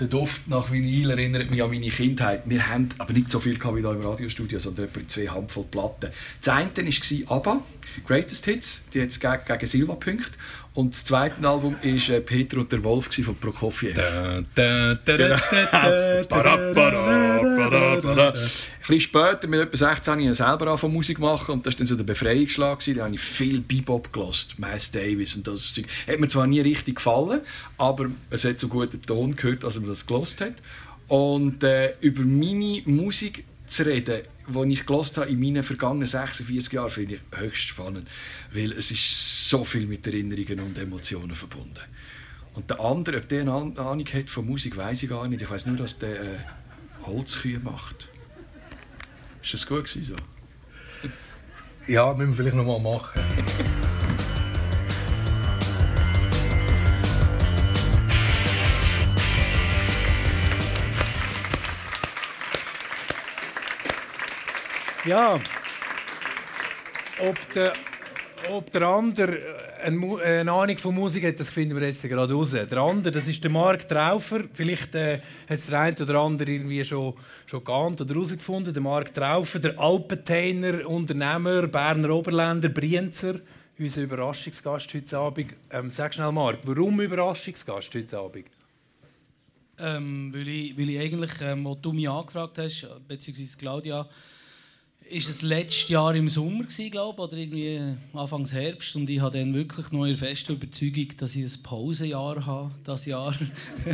der Duft nach Vinyl erinnert mich an meine Kindheit. Wir haben aber nicht so viel wie hier im Radiostudio, sondern etwa zwei Handvoll Platten. Das eine war ABBA, Greatest Hits, die jetzt gegen, gegen Silva Punkt. Und das zweite Album war äh, Peter und der Wolf von Prokofiev. Ein bisschen später, mit etwa 16, habe ich selber angefangen Musik machen und das war dann so der Befreiungsschlag. Da habe ich viel Bebop gelost, Miles Davis und das Zeug. Hat mir zwar nie richtig gefallen, aber es hat so guten Ton gehört, als man das gelost hat. Und äh, über meine Musik zu reden, die ich gelost habe in meinen vergangenen 46 Jahren, finde ich höchst spannend, weil es ist so viel mit Erinnerungen und Emotionen verbunden. Und der andere, ob der eine Ahnung hat von Musik, weiß ich gar nicht. Ich weiß nur, dass der äh, Holzkühe macht. Ist das gut gewesen, so? Ja, müssen wir vielleicht noch mal machen. Ja, ob der, ob der andere eine, eine Ahnung von Musik hat, das finden wir jetzt gerade raus. Der andere, das ist der Marc Traufer. Vielleicht äh, hat es der eine oder andere irgendwie schon, schon geahnt oder herausgefunden. Der Marc Traufer, der Alpenteiner, Unternehmer, Berner Oberländer, Brienzer. Unser Überraschungsgast heute Abend. Ähm, sag schnell, Marc, warum Überraschungsgast heute Abend? Ähm, weil, ich, weil ich eigentlich, ähm, wo du mich angefragt hast, beziehungsweise Claudia, ist es letztes Jahr im Sommer glaube oder irgendwie Anfangs Herbst und ich habe dann wirklich noch in feste Überzeugung, dass ich ein Pausenjahr habe, das Jahr.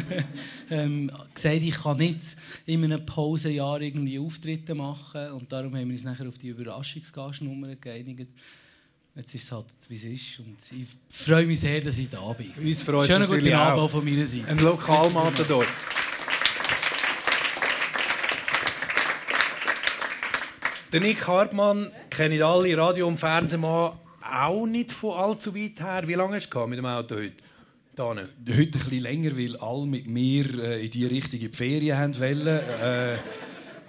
ähm, gesagt, ich kann nicht in einem Pausenjahr irgendwie Auftritte machen und darum haben wir uns nachher auf die Überraschungsgastnummer geeinigt. Jetzt ist es halt, wie es ist. Und ich freue mich sehr, dass ich da bin. Schönen guten Abend von meiner Seite. Ein Lokalmatador. Den Nick Hartmann kennen alle Radio- und Fernsehmann auch nicht von allzu weit her. Wie lange hast du mit dem Auto heute? Heute ein bisschen länger, weil alle mit mir äh, in die richtige Ferien haben wollen. Äh,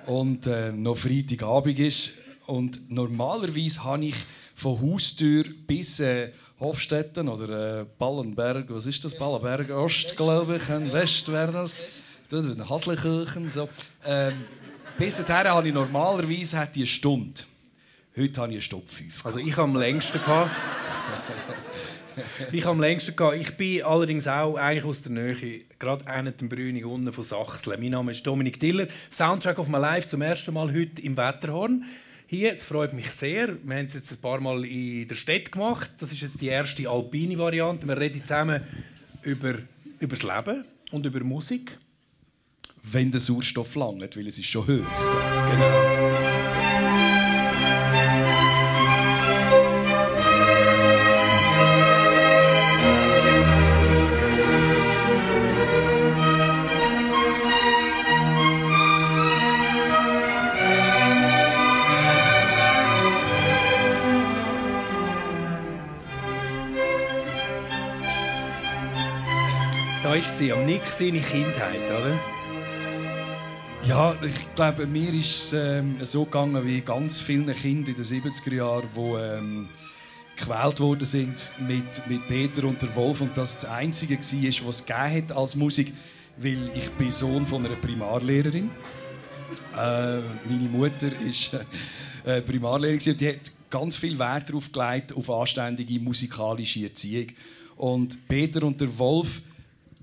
und äh, noch Freitagabend ist. Und normalerweise habe ich von Haustür bis äh, Hofstetten oder äh, Ballenberg, was ist das? Ballenberg Ost, glaube ich, West wäre das. Haslenkirchen, so. Ähm, bis dahin habe ich normalerweise eine Stunde. Heute habe ich eine Stunde fünf. Also ich habe am längsten ich habe am längsten gehabt. Ich bin allerdings auch eigentlich aus der Nähe, gerade einer dem Brünig unten von Sachsen. Mein Name ist Dominik Diller. Soundtrack of my life zum ersten Mal heute im Wetterhorn. Hier, es freut mich sehr. Wir haben es jetzt ein paar Mal in der Stadt gemacht. Das ist jetzt die erste alpine Variante. Wir reden zusammen über, über das Leben und über Musik wenn der Sauerstoff langt, weil es ist schon hoch. Genau. Da ist sie, am Nick seine Kindheit, oder? Ja, ich glaube, mir ist es ähm, so gegangen wie ganz vielen Kindern in den 70er Jahren, die ähm, gewählt worden sind mit, mit Peter und der Wolf und das das Einzige war, was es gegeben hat als Musik, weil ich bin Sohn von einer Primarlehrerin. Äh, meine Mutter ist äh, Primarlehrerin und die hat ganz viel Wert darauf gelegt auf anständige musikalische Erziehung. Und Peter und der Wolf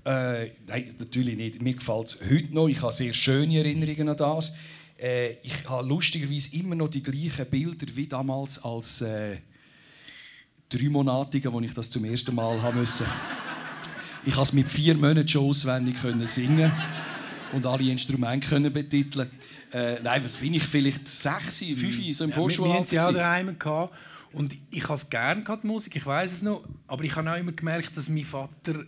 äh, nein, natürlich nicht. Mir gefällt es heute noch. Ich habe sehr schöne Erinnerungen an das. Äh, ich habe lustigerweise immer noch die gleichen Bilder wie damals als äh, Dreimonatiger, als ich das zum ersten Mal haben musste. Ich konnte es mit vier Monaten schon auswendig singen und alle Instrumente können betiteln. Äh, nein, was bin ich? Vielleicht sechs, fünf, so im ja, Vorschulalter. Wir, haben es auch daheim und ich habe es gerne die Musik, ich weiß es noch, aber ich habe auch immer gemerkt, dass mein Vater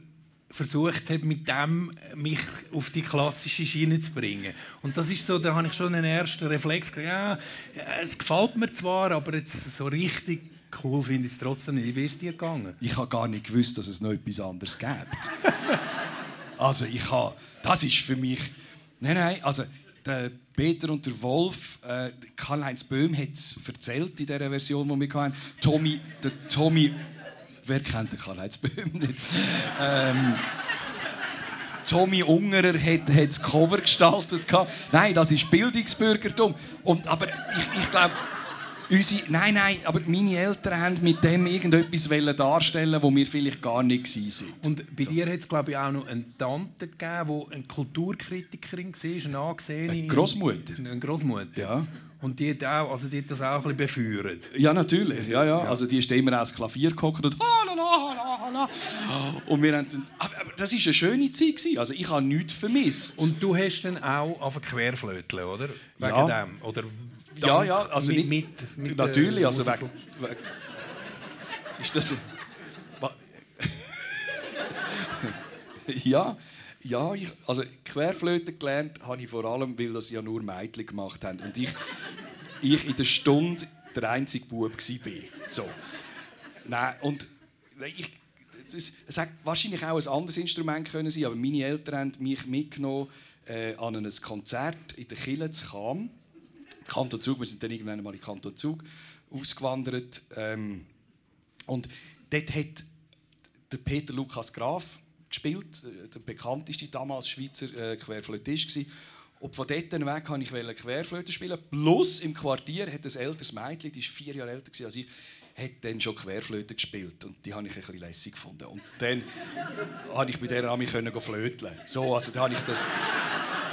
versucht habe, mit dem mich auf die klassische Schiene zu bringen. Und das ist so, da habe ich schon einen ersten Reflex ja, es gefällt mir zwar, aber jetzt so richtig cool finde ich es trotzdem nicht. Wie ist dir gegangen? Ich habe gar nicht gewusst, dass es noch etwas anderes gibt. also ich habe, das ist für mich, nein, nein, also der Peter und der Wolf, äh, Karl-Heinz Böhm hat es erzählt in dieser Version, die wir hatten. Tommy, der Tommy Wer kennt den Karl-Heinz Böhm nicht? ähm, Tommy Ungerer hat, hat das Cover gestaltet. Nein, das ist Bildungsbürgertum. Und, aber ich, ich glaube, Unsere, nein, nein, aber meine Eltern haben mit dem irgendetwas darstellen wo wir vielleicht gar nicht waren. Und bei dir hat es, glaube ich, auch noch eine Tante gegeben, die eine Kulturkritikerin war, eine angesehene... Eine Großmutter. Eine Großmutter. Ja. Und die hat, auch, also die hat das auch ein bisschen befeuert. Ja, natürlich. Ja, ja. Also die ist immer aufs Klavier gekommen und und wir haben aber das war eine schöne Zeit. Also ich habe nichts vermisst. Und du hast dann auch auf Querflöteln, oder? Wegen ja. dem? Oder ja, ja, also mit, nicht, mit, mit natürlich, also weg, weg, ist das ja, ja, ich, also Querflöte gelernt habe ich vor allem, weil das ja nur Mädchen gemacht haben und ich, ich in der Stunde der einzige Bub war. So. Nein, und ich, es, es hätte wahrscheinlich auch ein anderes Instrument können sein, aber meine Eltern haben mich mitgenommen äh, an ein Konzert in der Kille zu Cham Kanton Zug, wir sind dann irgendwann mal in Kanton Zug ausgewandert. Ähm, und dort hat der Peter Lukas Graf gespielt, äh, der bekannteste damals Schweizer äh, Querflötist war. Und von dort weg wollte ich Querflöte spielen. Plus im Quartier hat ein älteres Mädchen, die war vier Jahre älter als ich, hat dann schon Querflöte gespielt. Und die habe ich ein bisschen lässig gefunden. Und dann konnte ich bei der Ami flöteln. So, also da habe ich das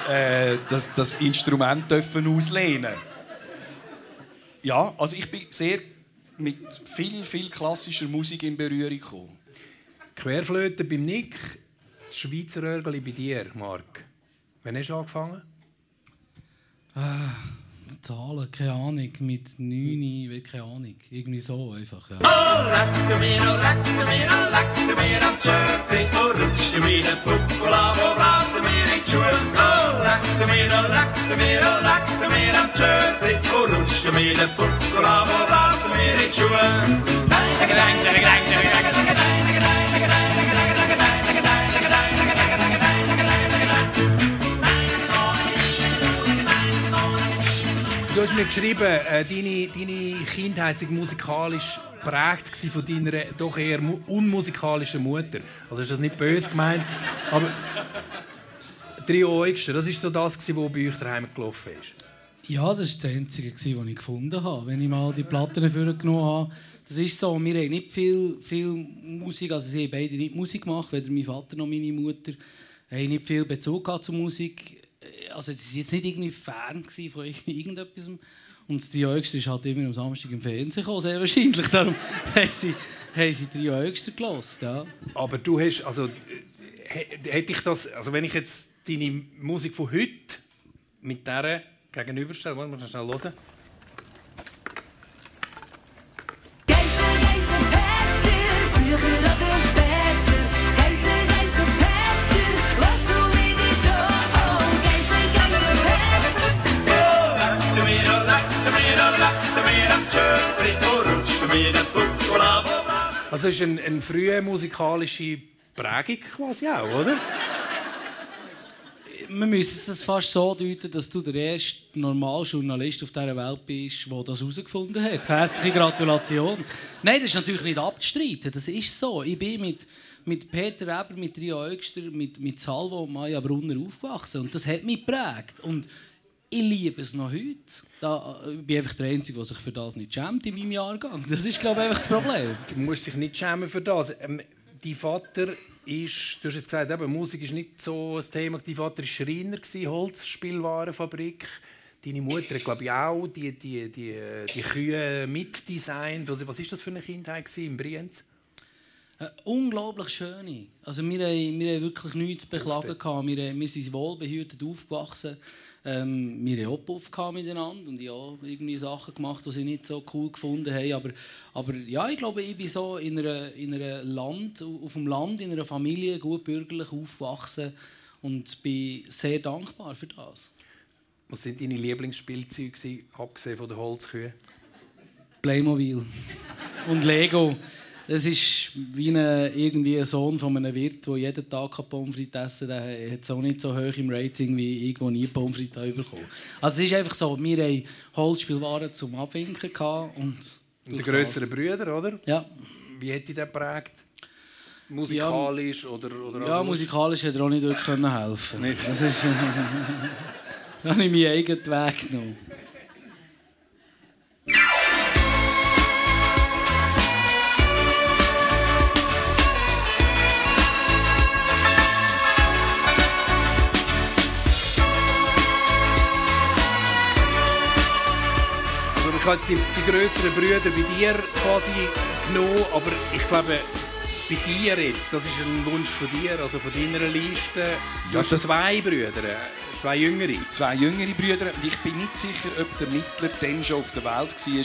äh, das, das Instrument dürfen auslehnen Ja, also ich bin sehr mit viel, viel klassischer Musik in Berührung gekommen. Querflöte beim Nick, das Schweizer Örgeli bei dir, Marc. Wann hast du angefangen? Ah, Zahlen, keine Ahnung. Mit 9, keine Ahnung. Irgendwie so einfach. Ja. Oh, leck mir, oh, leck mir, oh, leck mir am Tschöpfchen, oh, rutsch mir den Puckel an, wo brast mir in die Schuhe. lekker meer, dan lekker meer, dan lekker meer aan het zeurprik. Oh, roesje meer de poekel af, oh, laat meer in schoen. Lekker, lekker, lekker, lekker, lekker, lekker, lekker, Du hast mir geschrieben, äh, deine, deine Kindheit sei musikalisch geprägt von deiner doch eher unmusikalischen Mutter. Also ist das nicht böse gemeint, aber Eugster, das war so das, was bei euch daheim gelaufen ist? Ja, das war das Einzige, was ich gefunden habe, wenn ich mal die Platten vorgenommen habe. Das ist so, wir haben nicht viel, viel Musik, also sie haben beide nicht Musik gemacht, weder mein Vater noch meine Mutter. haben nicht viel Bezug zur Musik. Also sie waren jetzt nicht irgendwie Fan von irgendetwas. Und das Trio Eugster ist halt immer am Samstag im Fernsehen gekommen, sehr wahrscheinlich. Darum haben sie, haben sie Eugster gehört. Ja. Aber du hast, also hätte ich das, also wenn ich jetzt deine Musik von heute mit dieser gegenüberstelle, wollen wir das schnell hören? Also ist eine, eine frühe musikalische Prägung quasi auch, oder? Man müsste es fast so deuten, dass du der erste normale Journalist auf dieser Welt bist, der das herausgefunden hat. Herzliche Gratulation. Nein, das ist natürlich nicht abzustreiten. Das ist so. Ich bin mit, mit Peter Eber, mit Rio Eugster, mit, mit Salvo und Maya Brunner aufgewachsen. Und das hat mich geprägt. Und ich liebe es noch heute. Da, ich bin einfach der Einzige, der sich für das nicht schämt in meinem Jahrgang. Das ist, glaube ich, einfach das Problem. Du musst dich nicht schämen für das. Ähm, dein Vater ist, du hast jetzt gesagt, eben, Musik ist nicht so ein Thema. Dein Vater war Schreiner, Holzspielwarenfabrik. Deine Mutter hat, glaube ich, auch die, die, die, die Kühe mitdesignt. Was, was ist das für eine Kindheit in Brienz? Eine unglaublich schöne. Also wir, haben, wir haben wirklich nichts zu beklagen. Wir, wir sind wohlbehütet aufgewachsen. Ähm, wir hatten auch Puff miteinander und ich habe irgendwie Sachen gemacht, die sie nicht so cool gefunden haben. Aber, aber ja, ich glaube, ich bin so in einem in einer Land, auf dem Land, in einer Familie gut bürgerlich aufgewachsen und bin sehr dankbar für das. Was sind deine Lieblingsspielzeuge, abgesehen von den Holzkühen? Playmobil und Lego. Es ist wie ein, irgendwie ein Sohn von einem Wirt, der jeden Tag Pommes frites essen kann. Der hat es auch nicht so hoch im Rating, wie irgendwo nie Pommes frites bekommen. Also es ist einfach so, wir hatten Holzspielwaren zum Abwinken. Und, und die grösseren Brüder, oder? Ja. Wie hat dich das geprägt? Musikalisch oder, oder Ja, also- musikalisch hätte er auch nicht wirklich können helfen Das ist. da habe ich meinen eigenen Weg genommen. Habe jetzt die, die grösseren Brüder bei dir quasi genommen, aber ich glaube, bei dir jetzt, das ist ein Wunsch von dir, also von deiner Liste. Du Ja, hast das- zwei Brüder, äh, zwei jüngere. zwei jüngere Brüder und ich bin nicht sicher, ob der Mittler dann schon auf der Welt war,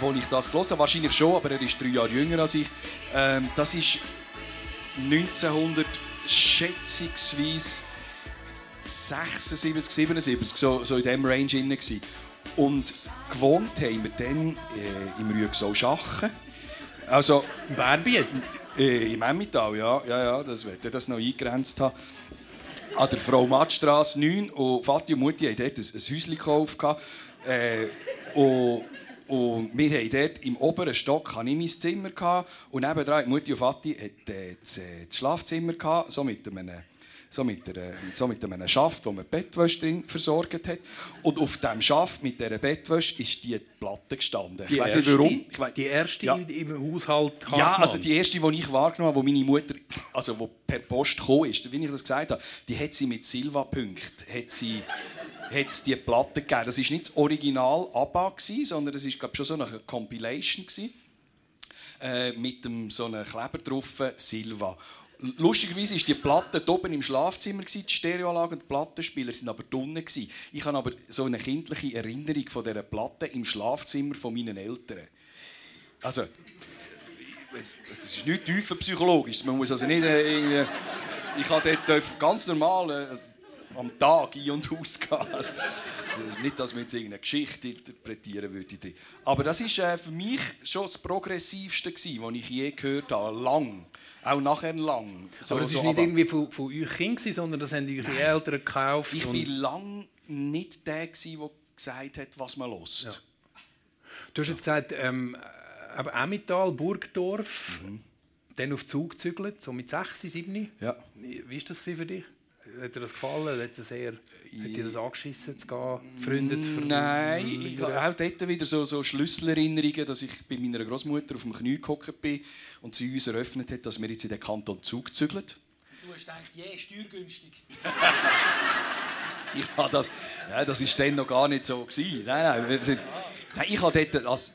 wo ich das gelesen habe. Wahrscheinlich schon, aber er ist drei Jahre jünger als ich. Ähm, das ist 1900 schätzungsweise 76, 77, so, so in diesem Range drin. Und gewohnt haben wir dann äh, im Rüegsau Schachen. Also Bärbiet. äh, im Emmental, ja, ja, ja, das wird das noch eingegrenzt haben. An der Frau Mattstrasse 9 und Vati und Mutti haben dort ein, ein Häuschen gekauft. Äh, und, und wir haben dort im oberen Stock hatte ich mein Zimmer gehabt, und nebenan Mutti und Vati hat, äh, das, äh, das Schlafzimmer gehabt, so mit einem so mit, einer, so mit einem Schaft, wo man die Bettwäsche drin versorgt hat. Und auf diesem Schaft mit dieser Bettwäsche ist die Platte gestanden. Die ich weiß nicht warum. Ich weiss- Die erste Ja. im Haushalt Ja, Hartmann. also die erste, die ich wahrgenommen habe, wo meine Mutter, also wo per Post gekommen ist, wie ich das gesagt habe, die hat sie mit Silva-Punkt, hat sie, hat die Platte gegeben. Das ist nicht das Original ABBA sondern das ist glaube schon so eine Compilation gewesen, äh, mit dem so einem Kleber drauf, Silva. Lustigerweise war die Platte oben im Schlafzimmer, die Stereoanlage und die Plattenspieler sind aber gewesen. Ich habe aber so eine kindliche Erinnerung von dieser Platte im Schlafzimmer von meinen Eltern. Also, es, ist nicht tiefer psychologisch. Man muss also nicht äh. Ich habe dort dürfen ganz normal äh, am Tag ein- und ausgehen. Also, nicht, dass man jetzt irgendeine Geschichte interpretieren würde. Aber das war äh, für mich schon das Progressivste, gewesen, was ich je gehört habe. Lang. Auch nachher lang. So, aber das so ist nicht aber- irgendwie von, von euch Kind, sondern das haben eure Eltern gekauft. Ich war lang nicht der, der gesagt hat, was man hört. Du hast jetzt gesagt, ähm, aber Emmental, Burgdorf, Mhm. dann auf Zug gezügelt, so mit 6, 7. Ja. Wie war das für dich? Hat dir das gefallen? Hat, das eher, hat dir das angeschissen zu gehen, Freunde zu Nein, ich verlieren? habe auch dort wieder so, so Schlüsselerinnerungen, dass ich bei meiner Großmutter auf dem Knie gehockt bin und sie uns eröffnet hat, dass wir jetzt in den Kanton Zug zügeln. Du hast gedacht, je, steuergünstig. Ich habe das, ja, das ist dann noch gar nicht so gewesen. Nein, nein, wir sind, nein ich habe dort als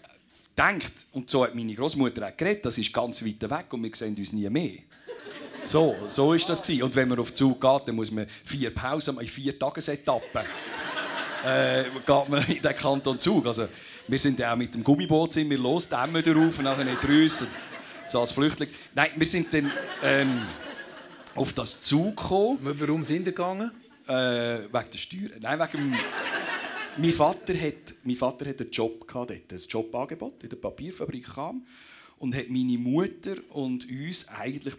gedacht und so hat meine Großmutter auch geredet. Das ist ganz weit weg und wir sehen uns nie mehr. So, so ist das gewesen. Und wenn man auf den Zug geht, dann muss man vier Pausen in vier Tagesetappen. äh, geht man in den Kanton Zug. Also, wir sind ja auch mit dem Gummiboot sind wir los, die Emmen drauf und nachher nicht Rüssen. So als Flüchtling. Nein, wir sind dann ähm, auf das Zug gekommen. Warum sind ihr gegangen? Äh, wegen der Steuern? Nein, wegen dem... mein, Vater hat, mein Vater hat einen Job gehabt dort, ein Jobangebot in der Papierfabrik kam und hat meine Mutter und uns eigentlich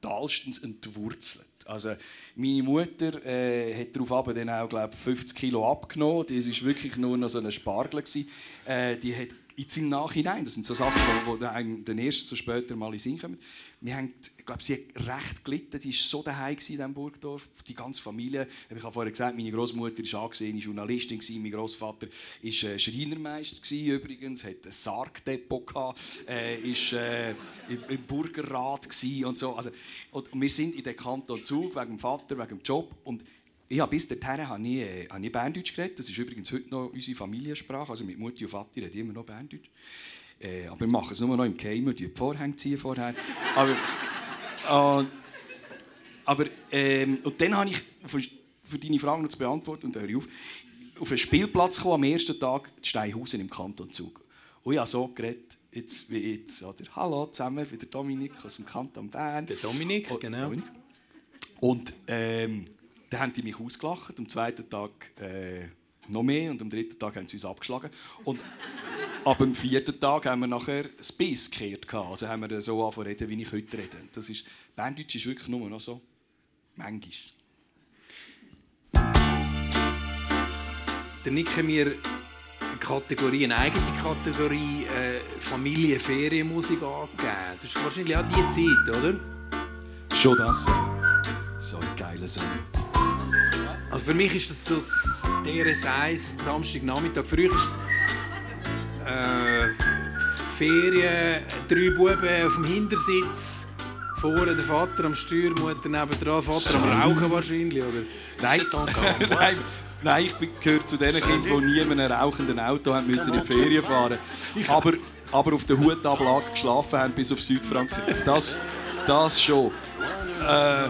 brutalstens entwurzelt. Also meine Mutter äh, hat darauf dann auch glaub, 50 Kilo abgenommen. Das war wirklich nur noch so ein Spargel. Äh, die hat jetzt im Nachhinein, das sind so Sachen, die, die einem dann erst so später mal in den Sinn kommen. Wir haben, ich glaube, sie hat recht gelitten. Die war so daheim in diesem Burgdorf. Die ganze Familie. Ich habe vorher gesagt, meine Großmutter war angesehene Journalistin. gewesen, Mein Großvater war äh, Schreinermeister gewesen, übrigens. Hat ein Sargdepot gehabt. Äh, äh, im, im Burgerrat und so. Also, und wir sind in den Kanton Zug wegen dem Vater, wegen dem Job. Und ich habe bis dahin habe ich, äh, habe ich Berndeutsch geredet. Das ist übrigens heute noch unsere Familiensprache. Also mit Mutti und Vati reden immer noch Berndeutsch. Äh, aber wir machen es nur noch im Geheimen, die Vorhänge ziehen vorher. Aber, äh, aber ähm, und dann habe ich, für, für deine Frage noch zu beantworten, und höre ich auf, auf einen Spielplatz gekommen, am ersten Tag in Steinhausen im Kanton Zug. Und ich habe so geredet, jetzt wie jetzt. Oder, Hallo zusammen, ich bin der Dominik aus dem Kanton Bern. Der Dominik, Oh, genau. Dominik. Und ähm, dann haben die mich ausgelacht. Am zweiten Tag äh, noch mehr und am dritten Tag haben sie uns abgeschlagen. Und ab dem vierten Tag haben wir nachher das Biss gekehrt. gehabt. Also haben wir so angefangen zu reden, wie ich heute rede. Das ist, Berndeutsch ist wirklich nur noch so. Manchmal. Der Nick hat mir eine Kategorie, eine eigene Kategorie äh, Familie, Ferienmusik angegeben. Das ist wahrscheinlich auch die Zeit, oder? Schon das. So ein geiler Song. Also für mich ist das so das DRS1 Samstagnachmittag. Für euch ist es äh, Ferien, drei Buben auf dem Hintersitz, vorne der Vater am Steuer, Mutter nebendran, Vater am Rauchen wahrscheinlich, oder? Nein, nein, nein, ich gehöre zu den Kindern, die nie in einem rauchenden Auto haben müssen in die Ferien fahren aber, aber auf der Hutablage geschlafen haben bis auf Südfrankreich. Das, das schon. Äh,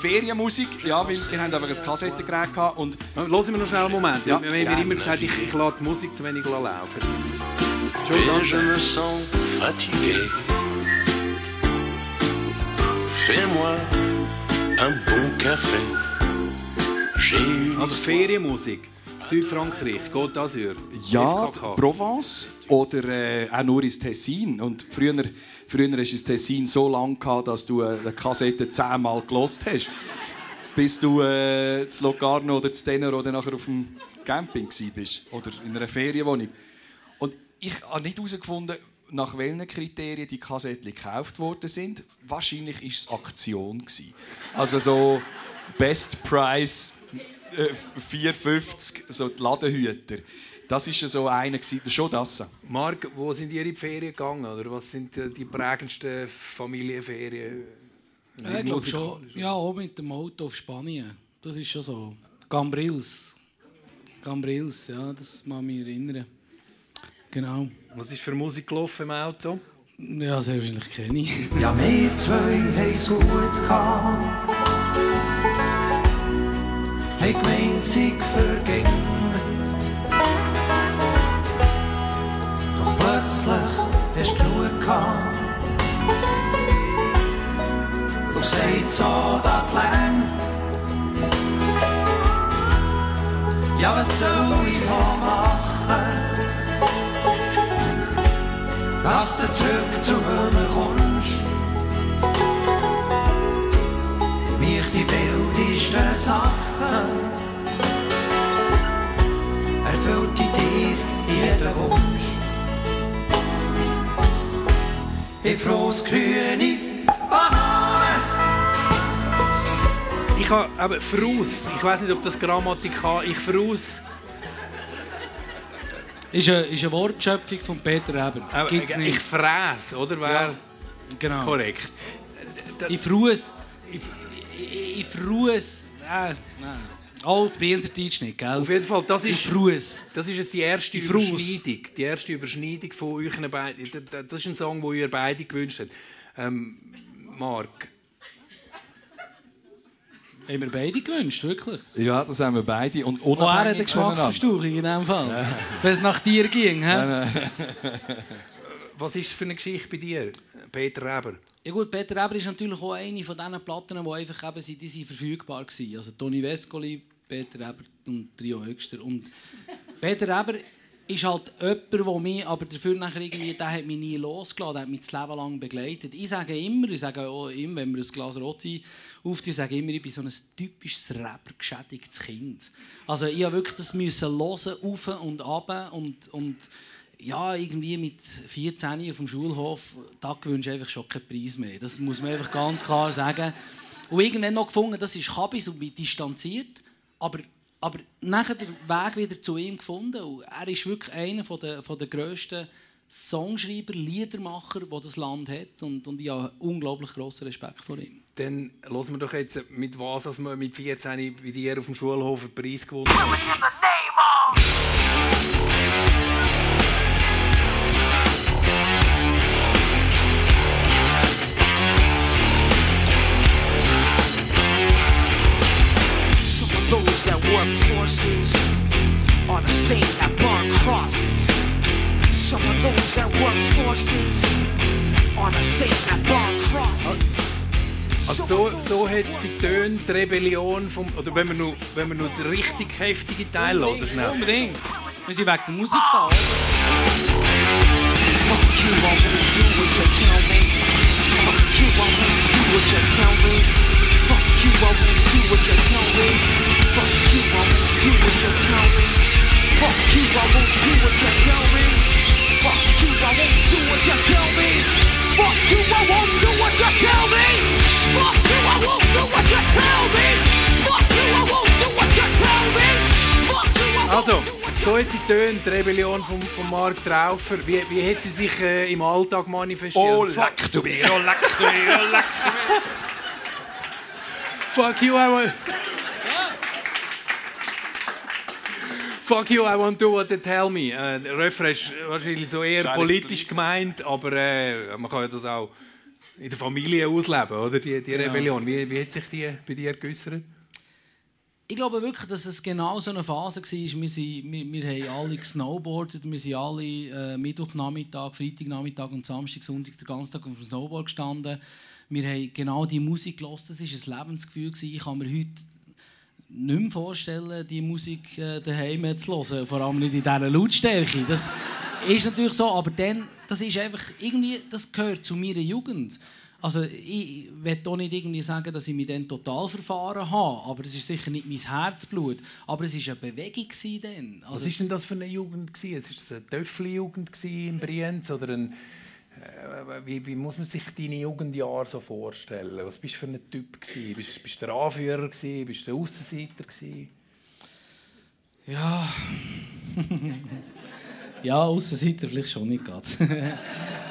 Ferienmusik, ja, weil wir haben einfach ein Kassettengerät gehabt und Hören wir noch schnell einen Moment. Ja. wir haben immer gesagt, ich, ich lasse die Musik zu wenig laufen. Schon Et das. je me sens fatigué. Fais-moi un bon café. J'ai une Also Ferienmusik, Südfrankreich, das hier? Ja. Provence oder äh, auch nur ins Tessin. Und früher, früher ist das Tessin so lang gehabt, dass du äh, die Kassette zehnmal gelost hast, bis du äh, zu Locarno oder zu Tenor oder nachher auf dem Camping bist oder in einer Ferienwohnung. Und ich habe nicht herausgefunden, nach welchen Kriterien die Kassetten gekauft worden sind. Wahrscheinlich war es Aktion. Also so Best Price 4,50, so die Ladenhüter. Das war so einer, gewesen, schon das. Marc, wo sind ihr in die Ferien gegangen? Oder was sind äh, die prägendsten Familienferien? Ja, ich glaube schon. Ja, auch mit dem Auto auf Spanien. Das ist schon so. Cambrils. Cambrils, ja, das mag mich erinnern. Genau. Was ist für Musik gelaufen im Auto? Ja, sehr wahrscheinlich kenne ich. Ja, wir zwei haben es gut gehabt. Gemeint, sie vergingen. Doch plötzlich hast du genug gehabt. Und sagt so, das Lärm. Ja, was soll ich auch machen? dass du zurück zu mir kommst. Wildesten Sachen erfüllt in dir jeden Wunsch. Ich frohs grüne Banane. Ich habe aber Frus. Ich weiß nicht, ob das Grammatik hat. Ich Frus. Ist eine, ist eine Wortschöpfung von Peter Eber. Gibt's ich nicht. fräs, oder? Wäre genau. korrekt. Ich. Ich, ich, ich frues. Äh, nein. Auch auf Brienserdeutsch nicht, gell? Auf jeden Fall, das Ich ist, frues. das ist die erste. Überschneidung. Die erste Überschneidung von euch beiden. Das- ist ein Song, den ihr beide gewünscht habt. Ähm, Marc, Haben wir beide gewünscht, wirklich? Ja, das haben wir beide. Und Oh, er hat eine unabhängig Geschmacksverstauchung in dem Fall. Wenn es nach dir ging, hä? Was ist für eine Geschichte bei dir, Peter Reber? Ja gut, Peter Eber ist natürlich auch eine von diesen Platten, die einfach eben sind, die sind verfügbar waren. Also Toni Vescoli, Peter Eber und Trio Höchster. Und Peter Eber ist halt jemand, der mich, aber dafür nachher irgendwie, der hat mich nie losgelassen, der hat mich das Leben lang begleitet. Ich sage immer, ich sage auch ihm, wenn wir ein Glas Rotwein auftun, ich sage immer, ich bin so ein typisches Rapper-geschädigtes Kind. Also ich habe wirklich das müssen hören, auf und ab und, und ja, irgendwie mit 14 auf dem Schulhof, da gewünscht einfach schon keinen Preis mehr. Das muss man einfach ganz klar sagen. Und irgendwann noch gefunden, das ist Kabis und bin distanziert. Aber, aber nachher den Weg wieder zu ihm gefunden. Und er ist wirklich einer der, von der grössten Songschreiber, Liedermacher, die das Land hat. Und, und ich habe unglaublich grossen Respekt vor ihm. Dann hören wir doch jetzt, mit was man mit 14 bei dir auf dem Schulhof einen Preis gewonnen hat. Those that work forces are the same that burn crosses. Some of those that work forces are the same that burn crosses. Also so, so hat sie tönt die Rebellion vom, oder wenn wir nur, wenn wir nur den richtig heftigen Teil hören, schnell. Unbedingt. Wir sind wegen der Musik da. oder? Fuck you, I won't do what you tell me. Fuck you, I won't do what you tell me. Fuck you, I won't do what you tell me. Fuck you, I won't do what you tell me. Fuck you, I won't do what you tell me. Fuck you, I won't do what you tell me. Fuck you, I won't do what you tell me. Fuck you, I won't do what you tell me. Also, so sie tönt, die Rebellion von, von Mark Traufer. Wie, wie hat sie sich äh, im Alltag manifestiert? Oh, Fuck- leck du mir, oh, leck du mir, oh, leck du mir. Fuck you, I want. Fuck you, I won't do what they tell me. Äh, der Refrain ist wahrscheinlich so eher politisch gemeint, aber äh, man kann ja das auch in der Familie ausleben, oder? Die, die Rebellion. Wie, wie hat sich die bei dir geäußert? Ich glaube wirklich, dass es genau so eine Phase war. Wir, sind, wir, wir haben alle gesnowboardet, wir sind alle äh, Mittwochnachmittag, Freitagnachmittag und Samstag, Sonntag den ganzen Tag auf dem Snowboard gestanden. Wir haben genau die Musik gehört. Das war ein Lebensgefühl. Ich kann mir heute nicht mehr vorstellen, die Musik äh, daheim zu hören. Vor allem nicht in dieser Lautstärke. Das ist natürlich so, aber dann, das ist einfach irgendwie, das gehört zu meiner Jugend. Also ich will auch nicht irgendwie sagen, dass ich mich dann total verfahren habe, aber es ist sicher nicht mein Herzblut. Aber es war eine Bewegung dann. Was Also, war denn das für eine Jugend? Es ist eine Töffli-Jugend in Brienz oder ein, wie, wie muss man sich deine Jugendjahre so vorstellen? Was bist du für ein Typ? Bist, bist du der Anführer? Bist du der Aussenseiter gewesen? Ja. ja, Aussenseiter vielleicht schon nicht gerade.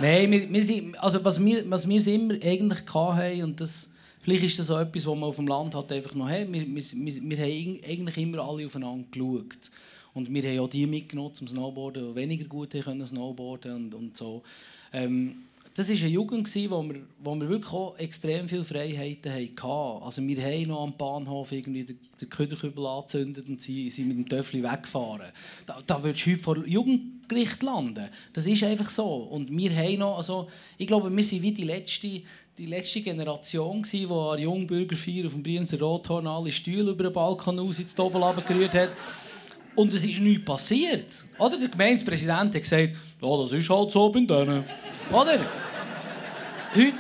Nein, wir, wir sind, also was wir, was wir immer eigentlich hatten, und das, vielleicht ist das so etwas, was man auf dem Land hat, einfach noch hat, wir, wir, wir, haben eigentlich immer alle aufeinander geschaut. Und wir haben auch die mitgenommen zum Snowboarden, die weniger gut können snowboarden und, und so. Ähm, das war eine Jugend, wo wir, wo wir wirklich auch extrem viele Freiheiten hatten. Also wir haben noch am Bahnhof irgendwie den, den Köderkübel angezündet und sind, sind mit dem Töffel weggefahren. Da, da würdest du heute vor Jugendgericht landen. Das ist einfach so. Und wir haben noch, also, ich glaube, wir sind wie die letzte, die letzte Generation die an Jungbürgerfeier auf dem Brienzer Rothorn alle Stühle über den Balkon aus ins Doppel gerührt hat. Und es ist nichts passiert. Oder? Der Gemeindepräsident hat gesagt, ja, das ist halt so bei denen. Oder? Heute,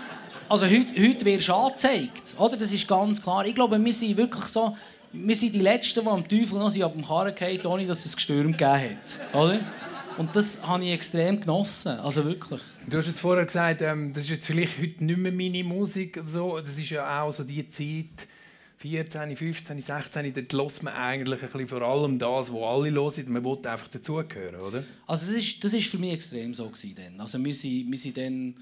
also heute, heute wirst du angezeigt. Oder? Das ist ganz klar. Ich glaube, wir sind wirklich so... Wir sind die Letzten, die am Teufel noch sind ab dem Karren fallen, ohne dass es Gestürm gegeben hat. Oder? Und das habe ich extrem genossen. Also wirklich. Du hast jetzt vorher gesagt, ähm, das ist jetzt vielleicht heute nicht mehr meine Musik. So. Das ist ja auch so die Zeit, 14, 15, 16, dort hört man eigentlich ein bisschen vor allem das, was alle hören. Man will einfach dazugehören, oder? Also das ist, das ist für mich extrem so gewesen dann. Also wir sind, wir sind dann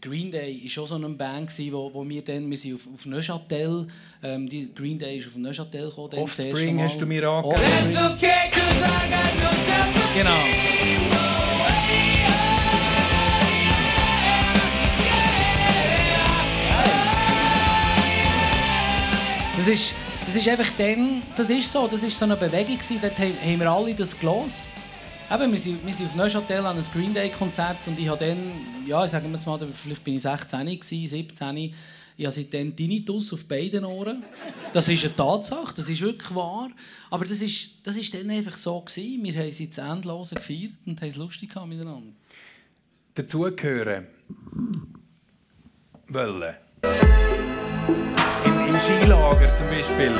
Green Day ist auch so eine Band gewesen, wo, wo wir dann wir sind auf, auf Neuchâtel, ähm, die Green Day ist auf Neuchâtel gekommen. Offspring hast du mir angegeben. Offspring. Genau. Das ist, das ist einfach dann, das ist so, das ist so eine Bewegung gewesen, dort haben, wir alle das gelost. Eben, wir sind, wir sind auf Neuchâtel an einem Green Day Konzert und ich habe dann, ja, sagen wir jetzt mal, vielleicht bin ich 16 gewesen, 17. Ich habe seitdem Tinnitus auf beiden Ohren. Das ist eine Tatsache, das ist wirklich wahr. Aber das ist, das ist dann einfach so gewesen. Wir haben sie zu Endlosen gefeiert und haben es lustig miteinander. dazugehören wollen. Im, Skilager zum Beispiel.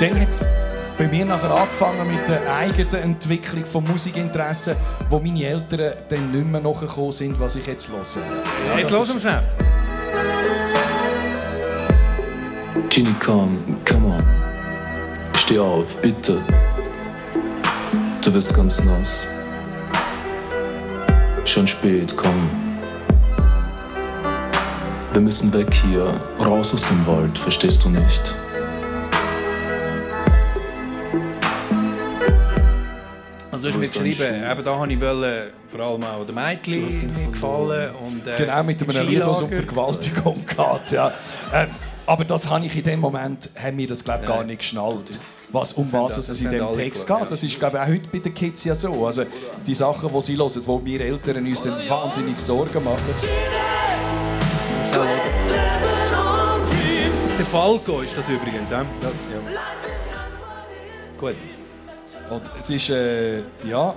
Dann hat es bei mir nachher angefangen mit der eigenen Entwicklung von Musikinteressen, wo meine Eltern dann nicht mehr nachgekommen sind, was ich jetzt höre. Ja, Jetzt hören wir schnell. Ginny, komm, come on. Steh auf, bitte. Du wirst ganz nass. Schon spät, komm. Wir müssen weg hier, raus aus dem Wald, verstehst du nicht? Also du hast mir geschrieben, eben da habe ich wollen, vor allem auch der Mädchen mir gefallen. Und, äh, Genau, mit einem Lied, das um. Vergewaltigung geht. Ja. Ähm, aber das habe ich in dem Moment, haben wir das glaube gar nicht geschnallt. Was, um was das es in dem alle Text geht. Das ist glaube ich auch heute bei den Kids ja so. Also die Sachen, die sie hören, wo wir Eltern uns dann wahnsinnig Sorgen machen. Der Falco ist das übrigens. Ja? Ja. Gut. Und es ist, äh, ja,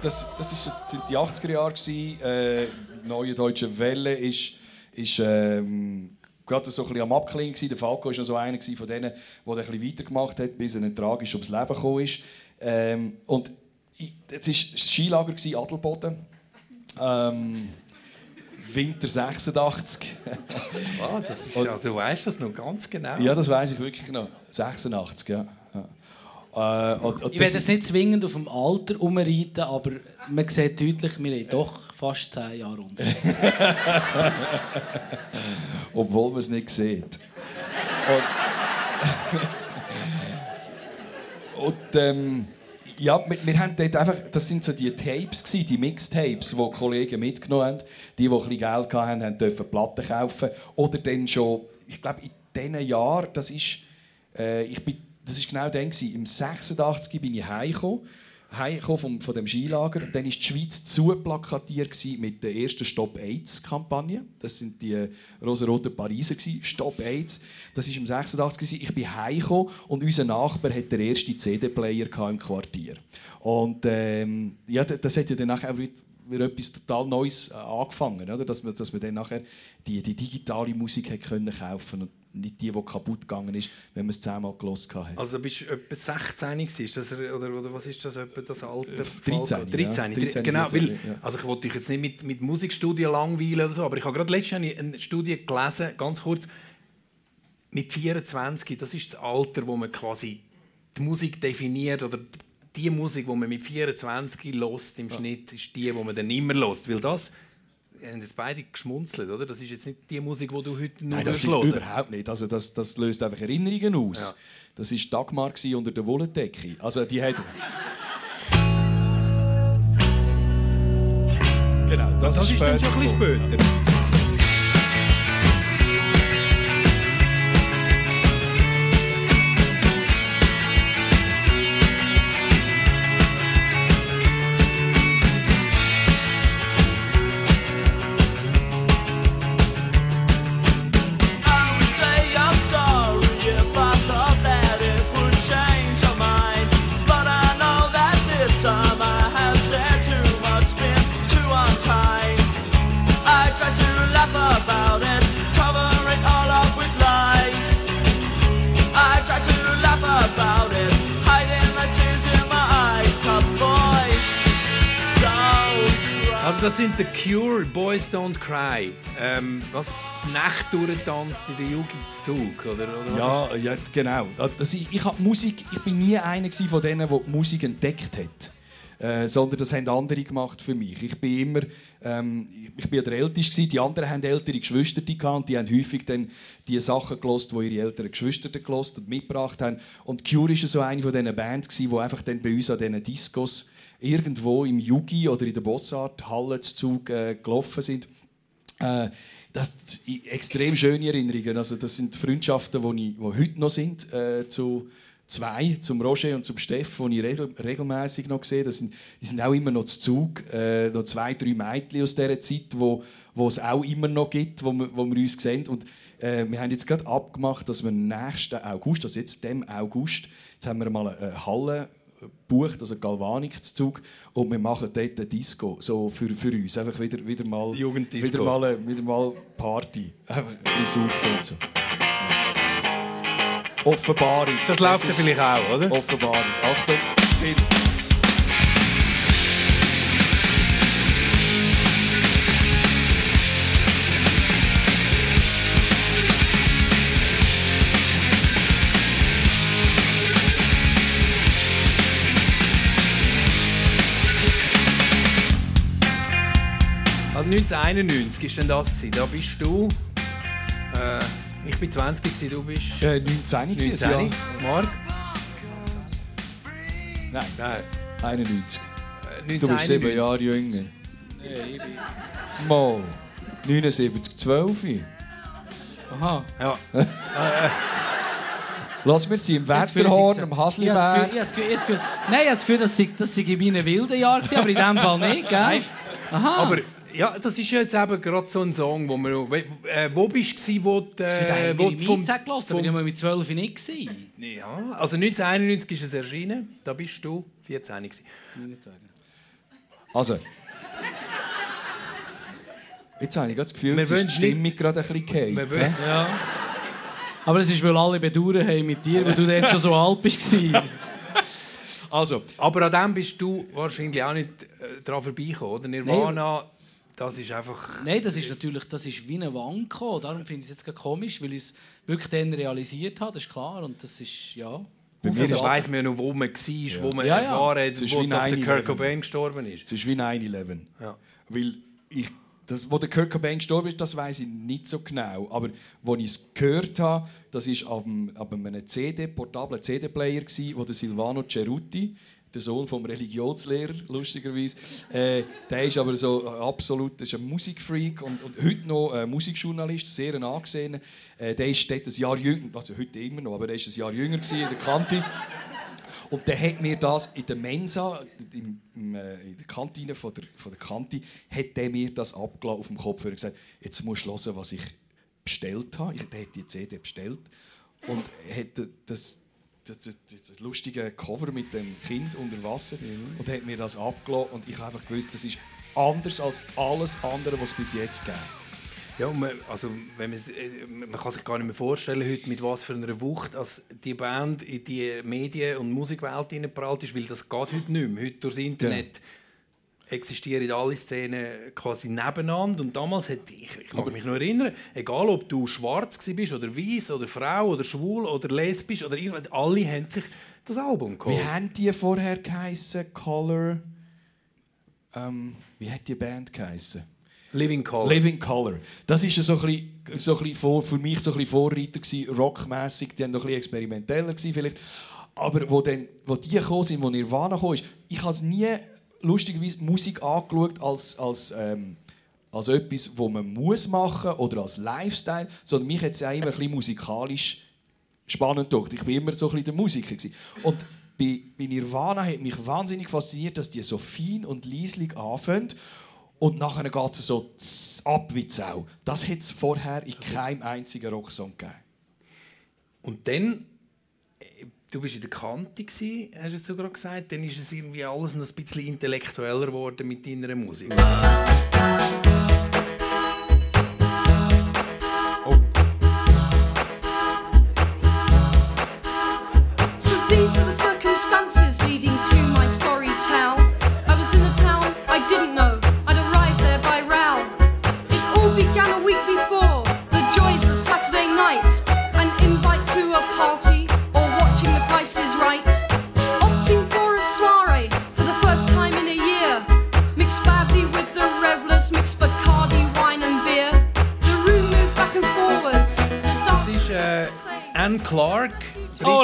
das, das ist, die 80er Jahre gewesen. Äh, Neue Deutsche Welle ist, ist ähm, gerade so ein am Abklingen gewesen. Der Falco war noch so einer von denen, der ein bisschen weitergemacht hat, bis er nicht tragisch ums Leben gekommen ist. Ähm, und es war das Skilager gewesen, Adelboden. Ähm, Winter 86. Ah, das ist, ja, du weißt das noch ganz genau. Ja, das weiß ich wirklich noch. 86, ja. ja. Äh, und, und Ich das werde es nicht zwingend auf dem Alter umreiten, aber man sieht deutlich, wir haben doch fast zehn Jahre Unterschied. obwohl man es nicht sieht. Und, und ähm, ja, wir, wir haben dort einfach, das sind so die Tapes gewesen, die Mixtapes, die, die Kollegen mitgenommen haben. Die, die ein bisschen Geld hatten, haben dürfen Platten kaufen. Oder dann schon, ich glaube, in diesen Jahren, das ist, äh, ich bin, das ist genau dann gewesen, im 86 bin ich heimgekommen heimgekommen vom, von dem Skilager. Dann war die Schweiz zuplakatiert gewesen mit der ersten Stop AIDS-Kampagne. Das sind die rosa-roten Pariser. Stop AIDS. Das war im 86. gewesen. Ich bin heimgekommen und unser Nachbar hat den ersten CD-Player im Quartier. Und ähm, ja, das hat ja dann nachher wieder etwas total Neues äh, angefangen, oder? Dass, man, dass man dann nachher die, die digitale Musik kaufen und nicht die, die kaputt gegangen ist, wenn man es zehnmal gelost hat. Also bist du etwa 16 gewesen, ist das, oder, oder was ist das, etwa das Alter? 13, ja. 13, 13, genau, 14, weil, ja. also ich wollte dich jetzt nicht mit, mit Musikstudien langweilen oder so, aber ich habe gerade letztens eine- Studie gelesen, ganz kurz, mit 24, das ist das Alter, wo man quasi die Musik definiert oder die Musik, die man mit 24 lost im Schnitt, ist die, die man dann immer lost, weil das haben jetzt beide geschmunzelt, oder? Das ist jetzt nicht die Musik, die du heute nur Nein, das ist hören überhaupt nicht. Also das, das löst einfach Erinnerungen aus. Ja. Das war Dagmar unter der Wollendecke. Also die hat... genau, das, Das ist dann später schon ein bisschen später. Das sind The Cure, Boys Don't Cry. Ähm, was die Nacht durchtanzt in der Jugendzug, oder? oder Ja, ja, genau. Das, ich, ich, hab Musik, ich bin nie einer von denen, der die Musik entdeckt hat. Äh, sondern das haben andere gemacht für mich. Ich bin immer, ähm, ich bin der Älteste gewesen, die anderen haben ältere Geschwister und die haben häufig dann die Sachen gelost, die ihre älteren Geschwister gelost und mitgebracht haben. Und Cure ist so eine von diesen Bands gewesen, die einfach dann bei uns an diesen Discos irgendwo im Yugi oder in der Bossart Hallenzug äh, gelaufen sind. Äh, das sind extrem schöne Erinnerungen. Also das sind Freundschaften, die, ich, die heute noch sind äh, zu zwei, zum Roger und zum Steff, die ich regel, regelmäßig noch sehe. Das sind, die sind auch immer noch zu Zug. Äh, noch zwei, drei Mädchen aus dieser Zeit, wo, wo es auch immer noch gibt, wo wir, wo wir uns sehen. Und äh, wir haben jetzt gerade abgemacht, dass wir nächsten August, also jetzt dem August, jetzt haben wir mal eine Halle bucht, also Galvanik zu Zug, und wir machen dort eine Disco, so für, für uns. Einfach wieder, wieder mal, Jugenddisco. wieder mal, äh, wieder mal Party. Einfach ein bisschen saufen und so. Offenbarung. Das läuft ja vielleicht auch, oder? Offenbarung. Achtung, Tipp. Also 1991 war denn das. Gewesen. Da bist du... Äh, ich bin 20, gewesen, du bist... Äh, 19 gewesen, 19. ja. Mark? Nein, Nein. 91. Äh, Du bist sieben 1991. Jahre jünger. Mal. 79, 12. Aha. Ja. Lass mir sie im ich sie- am Ich habe das Gefühl- Hasliberg. ich ich Nein, ich habe das Gefühl, das sei, das sei in meinen wilden Jahren aber in diesem Fall nicht, gell? Nein. Aha. Aber ja, das ist jetzt eben gerade so ein Song, wo wir... Äh, wo bist du, wo du... Äh, wo die du vom, Mieze gelassen, aber ich war mit 12 nicht. gewesen. ja, also 1991 ist es erschienen. Da bist du 14 gewesen. Also. Jetzt habe ich das Gefühl, wollen die Stimmung gerade ein bisschen wollen- Ja. Aber es ist, weil alle bedauern haben mit dir, weil du dann schon so alt bist. Also, Aber an dem bist du wahrscheinlich auch nicht äh, dran vorbeigekommen, oder? Nirvana das ist einfach... Nein, das ist natürlich das ist wie eine Wand gekommen. Darum finde ich es jetzt komisch, weil ich es wirklich dann realisiert habe, das ist klar. Und das ist, ja... Bei mir mir ist- weiss man ja noch, wo man war, wo man Ja, ja. erfahren hat, Es ist wo, dass der 9/11. Kurt Cobain gestorben ist. Es ist wie 9-11. Ja. Weil ich, das, wo der Kurt Cobain gestorben ist, das weiß ich nicht so genau. Aber wo ich es gehört habe, das war ab, ab einem CD, portablen CD-Player, gsi, wo der Silvano Cerutti, der Sohn vom Religionslehrer, lustigerweise, äh, der ist aber so absolut, das ist ein Musikfreak und, und heute noch ein Musikjournalist, sehr ein angesehener. Äh, der ist dort ein Jahr jünger, also heute immer noch, aber der ist ein Jahr jünger gewesen, in der Kante. Und der hat mir das in der Mensa, im, im, äh, in der Kantine von der, von der Kante, hat der mir das abgelassen auf dem Kopf und gesagt, jetzt musst du hören, was ich bestellt habe. Ich, der hat die CD bestellt und hat das, das, das, das lustige Cover mit dem Kind unter Wasser und hat mir das abgelassen und ich habe einfach gewusst, das ist anders als alles andere, was es bis jetzt gibt. Ja, man, also, wenn man, äh, man kann sich gar nicht mehr vorstellen, heute, mit was für einer Wucht als die Band in die Medien- und Musikwelt hineingeprallt ist, weil das geht heute nicht mehr. Heute durchs Internet existieren alle Szenen quasi nebeneinander. Und damals hat, ich, ich mag mich noch erinnern, egal ob du schwarz bist oder weiß oder Frau oder schwul oder lesbisch oder irgendwas, alle haben sich das Album geholt. Wie haben die vorher geheißen? Color. Ähm, wie hat die Band geheißen? Living Color. Living Color. Das ist ja so ein bisschen, so ein bisschen vor, für mich so ein bisschen Vorreiter gewesen, rockmäßig. Die haben noch ein bisschen experimenteller gewesen vielleicht. Aber wo, dann, wo die gekommen sind, wo Nirvana gekommen ist, ich habe nie lustigerweise Musik angeschaut als, als, ähm, als etwas, wo man muss machen oder als Lifestyle, sondern mich hat es auch immer ein bisschen musikalisch spannend gedacht. Ich war immer so ein der Musiker. Gewesen. Und bei, bei Nirvana hat mich wahnsinnig fasziniert, dass die so fein und leislich anfangen und nachher geht es so ab wie Sau. Das hat es vorher in keinem einzigen Rocksong gegeben. Und dann, du bist in der Kante, gewesen, hast du so gerade gesagt, dann ist es irgendwie alles noch ein bisschen intellektueller geworden mit deiner Musik.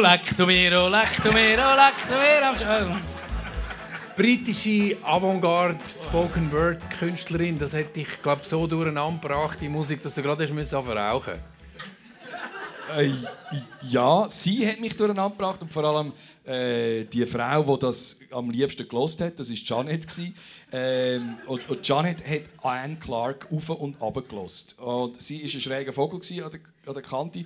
Mir. am Sch- britische Avantgarde Spoken Word Künstlerin. Das hätte ich glaube so durcheinander gebracht, die Musik, dass du gerade hast müssen anfangen rauchen. Äh, ja, sie hat mich durcheinander gebracht und vor allem äh, die Frau, die das am liebsten gelost hat, das war Janet. gsi. Ähm, und, und Janet hat Anne Clark auf und runter gelost. Und sie war ein schräger Vogel gsi an der, an der Kante.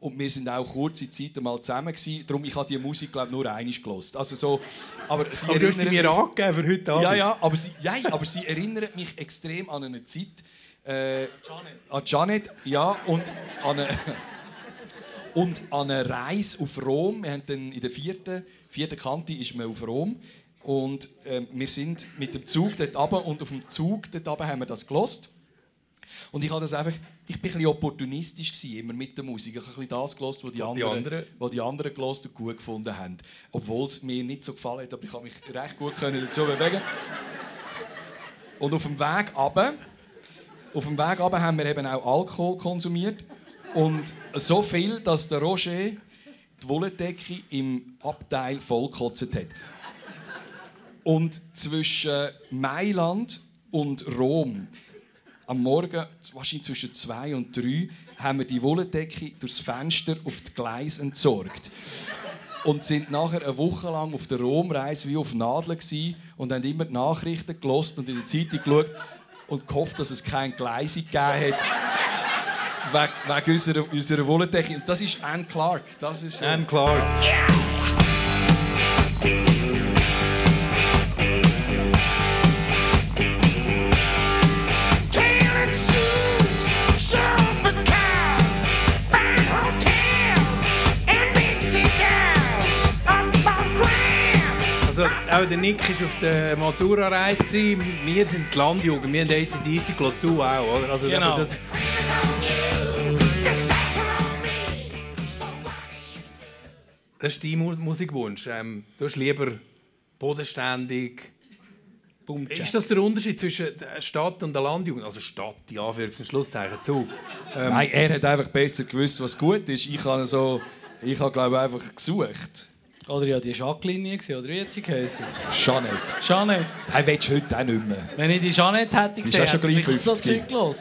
Und wir sind auch kurze Zeit einmal zusammen gsi. Darum ich habe die Musik glaube nur einmal gelost. Also so, aber sie Aber du hast sie erinnert mir mich- angegeben für heute Abend. ja, ja, aber sie, ja, aber sie erinnert mich extrem an eine Zeit. Äh, An Janet, ja, und an eine, und an eine Reise auf Rom. Wir haben dann in der vierten, vierten Kante ist man auf Rom. Und ähm, wir sind mit dem Zug dort runter und auf dem Zug dort runter haben wir das gelost. Und ich habe das einfach, ich bin ein bisschen opportunistisch gewesen, immer mit der Musik. Ich habe ein bisschen das gelost, was die, die anderen, was die anderen gelost und gut gefunden haben. Obwohl es mir nicht so gefallen hat, aber ich habe mich recht gut können dazu bewegen. Und auf dem Weg runter, auf dem Weg runter haben wir eben auch Alkohol konsumiert. Und so viel, dass der Roger die Wollendecke im Abteil vollgekotzt hat. Und zwischen Mailand und Rom, am Morgen, wahrscheinlich zwischen zwei und drei, haben wir die Wollendecke durchs Fenster auf die Gleis entsorgt. Und sind nachher eine Woche lang auf der Romreise wie auf Nadeln gewesen und haben immer die Nachrichten gelost und in der Zeitung geschaut und gehofft, dass es keine Gleise gegeben hat. wegen, unserer, unserer Wollendecke. Und das ist Anne Clark. Das ist, äh, Anne Clark. Tailored Auch der Nick war auf der Matura-Reise. Wir sind die Landjugend, wir haben ACDC gehört, du auch, oder? Also, Genau. Das, das ist dein Mu Musikwunsch. Ähm, du hast lieber bodenständig. Ist das der Unterschied zwischen der Stadt und der Landjugend? Also Stadt, ja, Anführungs- und Schlusszeichen zu. Ähm, Nein, er hat einfach besser gewusst, was gut ist. Ich habe so, ich habe glaube einfach gesucht. Oder ja, die Jacqueline gesehen, oder wie hat sie geheißen? Jeanette. Jeanette. Nein, willst du heute auch nicht mehr. Wenn ich die Jeanette hätte gesehen, hätte ich 50. Zeug gehört.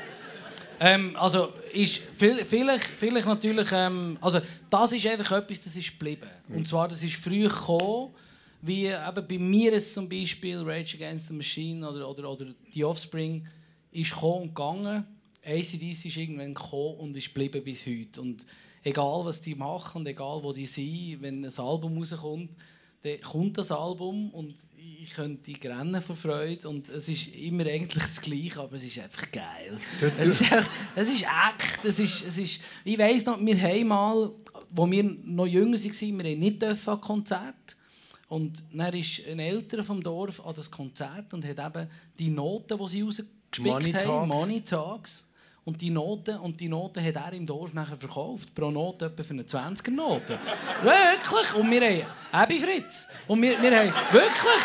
Ähm, also, ist viel, vielleicht, vielleicht natürlich, ähm, also das ist einfach etwas, das ist geblieben. Und zwar, das ist früh gekommen, wie eben bei mir jetzt zum Beispiel Rage Against the Machine oder, oder, oder The Offspring ist gekommen und gegangen. ACDC ist irgendwann gekommen und ist geblieben bis heute. Und egal was die machen und egal wo die sind, wenn ein Album rauskommt, dann kommt das Album und ich könnte rennen vor Freude und es ist immer eigentlich das Gleiche, aber es ist einfach geil. Es ist, einfach, es ist echt, es ist, es ist, ich weiss noch, wir haben mal, wo wir noch jünger waren, wir haben nicht an Konzert und dann ist ein Älterer vom Dorf an das Konzert und hat eben die Noten, die sie rausgespickt Money haben, Talks. Money Talks, und die Noten, und die Noten hat er im Dorf nachher verkauft. Pro Note etwa für eine 20er Note. wirklich! Und wir haben Abby Fritz. Und wir, wir haben... Wirklich!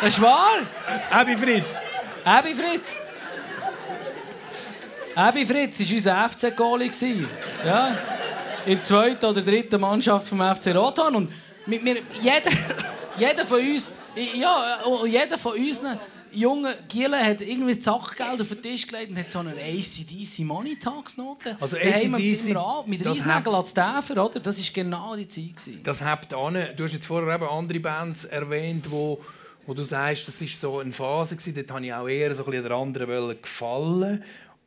Das ist wahr! Abby Fritz! Abby Fritz! Abby Fritz war unser FC-Goalie. gewesen. Ja. In der zweiten oder dritten Mannschaft vom FC Rotan. Und mit mir, jeder, jeder von uns, ja, jeder von unseren jungen Gielen hat irgendwie das Sachgeld auf den Tisch gelegt und hat so eine ACDC Money Talks Note. Also AC/DC, mit das Riesnägeln als Täfer, oder? Das war genau die Zeit. Gewesen. Das hebt an. Du hast jetzt vorher eben andere Bands erwähnt, wo, wo du sagst, das ist so eine Phase gewesen, dort habe ich auch eher so ein bisschen der anderen gefallen.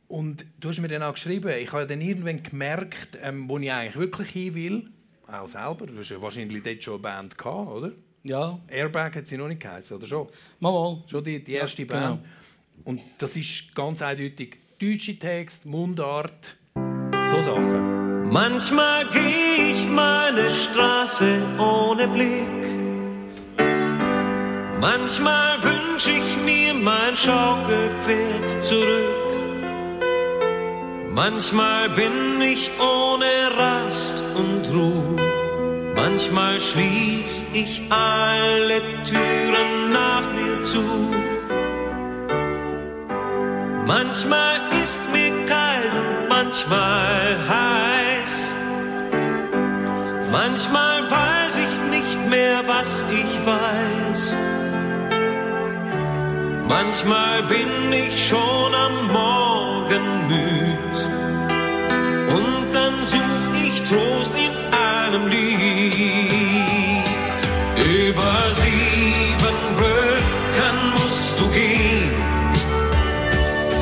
Und du hast mir dann auch geschrieben, ich habe dann irgendwann gemerkt, ähm, wo ich eigentlich wirklich hin will, auch selber, du hast ja wahrscheinlich dort schon eine Band gehabt, oder? Ja. Airbag hat sie noch nicht geheißen, oder schon? Mal, mal. Schon die, die erste Ja, Band. Und das ist ganz eindeutig deutsche Text, Mundart, so Sachen. Manchmal geh ich meine Straße ohne Blick. Manchmal wünsch ich mir mein Schaukelpferd zurück. Manchmal bin ich ohne Rast und Ruhe. Manchmal schließ ich alle Türen nach mir zu. Manchmal ist mir kalt und manchmal heiß. Manchmal weiß ich nicht mehr, was ich weiß. Manchmal bin ich schon am Morgen müd. Und dann such ich Trost in einem Lied. Über sieben Brücken musst du gehen.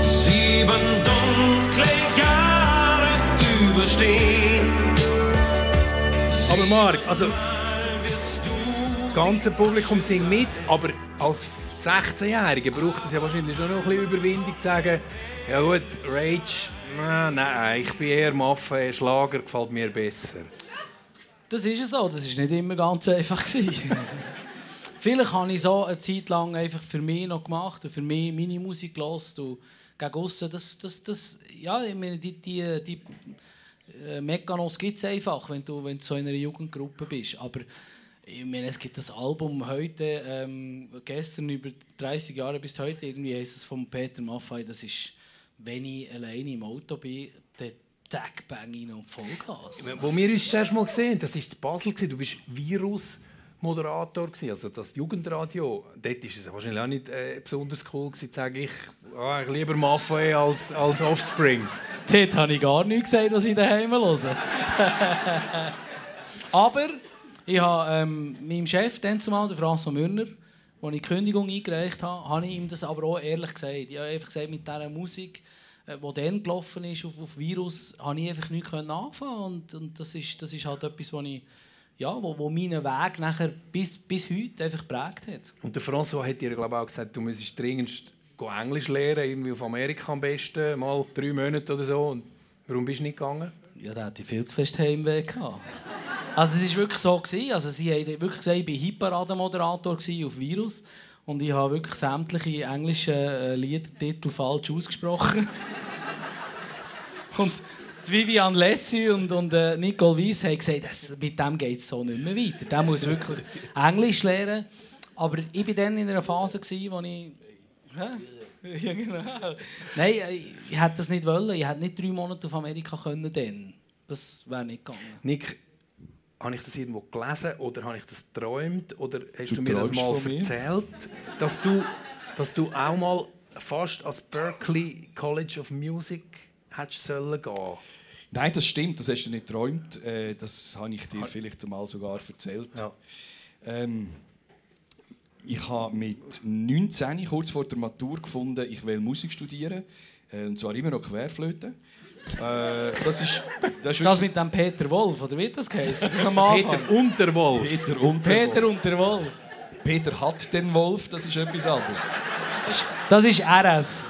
Sieben dunkle Jahre überstehen. Aber Marc, also das ganze Publikum singt mit, aber als 16-Jähriger braucht es ja wahrscheinlich schon noch ein bisschen Überwindung zu sagen, ja gut, Rage, na, nein, ich bin eher Maffe, Schlager gefällt mir besser. Das ist so. Das ist nicht immer ganz einfach. Vielleicht habe ich so eine Zeit lang einfach für mich noch gemacht und für mich meine Musik gehört und gegen aussen, das, das, das, ja, ich meine, die, die, die äh, Mechanos gibt es einfach, wenn du, wenn du so in einer Jugendgruppe bist. Aber ich meine, es gibt das Album heute, ähm, gestern über 30 Jahre bis heute, irgendwie heisst es von Peter Maffay, das ist, wenn ich alleine im Auto bin, dann Tag bang rein und Vollgas. Wo wir uns das Mal gesehen das war in Basel, du bist Virus-Moderator, also das Jugendradio. Dort war es wahrscheinlich auch nicht äh, besonders cool, gewesen, zu sagen, ich, ah, ich lieber Maffe als, als Offspring. Dort habe ich gar nichts gesagt, was ich daheim höre. Aber ich habe ähm, meinem Chef, dann zumal, der François Mürner, als ich die Kündigung eingereicht habe, habe ich ihm das aber auch ehrlich gesagt. Ich habe einfach gesagt, mit dieser Musik, äh, die dann gelaufen ist auf, auf Virus, habe ich einfach nichts anfangen und, und das, ist, das ist halt etwas, wo ich ja, wo, wo meinen Weg nachher bis, bis heute einfach geprägt hat. Und der François hat dir glaube ich, auch gesagt, du müsstest dringendst go Englisch lernen, irgendwie auf Amerika am besten, mal drei Monate oder so. Und warum bist du nicht gegangen? Ja, da hatte ich viel zu fest Heimweh gehabt. Also es war wirklich so. Gewesen. Also sie haben wirklich gesagt, ich war Hitparade-Moderator auf Virus. Und ich habe wirklich sämtliche englischen äh, Liedertitel falsch ausgesprochen. und die Vivian Lessie und, und äh, Nicole Weiss haben gesagt, das, mit dem geht es so nicht mehr weiter. Der muss wirklich Englisch lernen. Aber ich war dann in einer Phase, gewesen, wo ich... Hä? Ja, genau. Nein, äh, ich hätte das nicht wollen. Ich hätte nicht drei Monate auf Amerika können dann. Das wäre nicht gegangen. Nick, habe ich das irgendwo gelesen oder habe ich das geträumt oder hast du, Du mir das mal mir? erzählt, dass du, dass du auch mal fast als Berkeley College of Music hättest sollen gehen? Nein, das stimmt, das hast du nicht geträumt. Äh, das habe ich dir vielleicht mal sogar erzählt. Ja. Ähm, ich habe mit 19, kurz vor der Matur, gefunden, ich will Musik studieren. Äh, und zwar immer noch Querflöte. Äh, das ist, das ist Das mit dem Peter Wolf, oder wie das geheißen? Das am Anfang. Peter Unterwolf. Peter und Peter und der Wolf. Peter hat den Wolf, das ist etwas anderes. Das ist RS.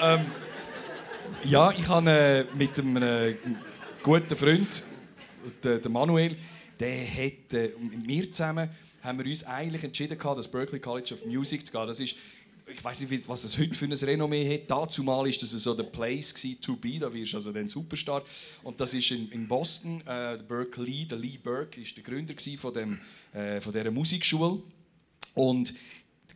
Ähm, ja, ich habe äh, mit einem äh, guten Freund, der, der Manuel, der hat äh, mit mir zusammen haben wir uns eigentlich entschieden gehabt, das Berklee College of Music zu gehen. Das ist, ich weiß nicht, was es heute für ein Renommee hat. Dazu mal ist das so der Place gewesen, to be. Da wirst du also dann Superstar. Und das ist in, in Boston. Äh, der Berkeley, der Lee Burke, ist der Gründer von dem äh, von dieser Musikschule. Und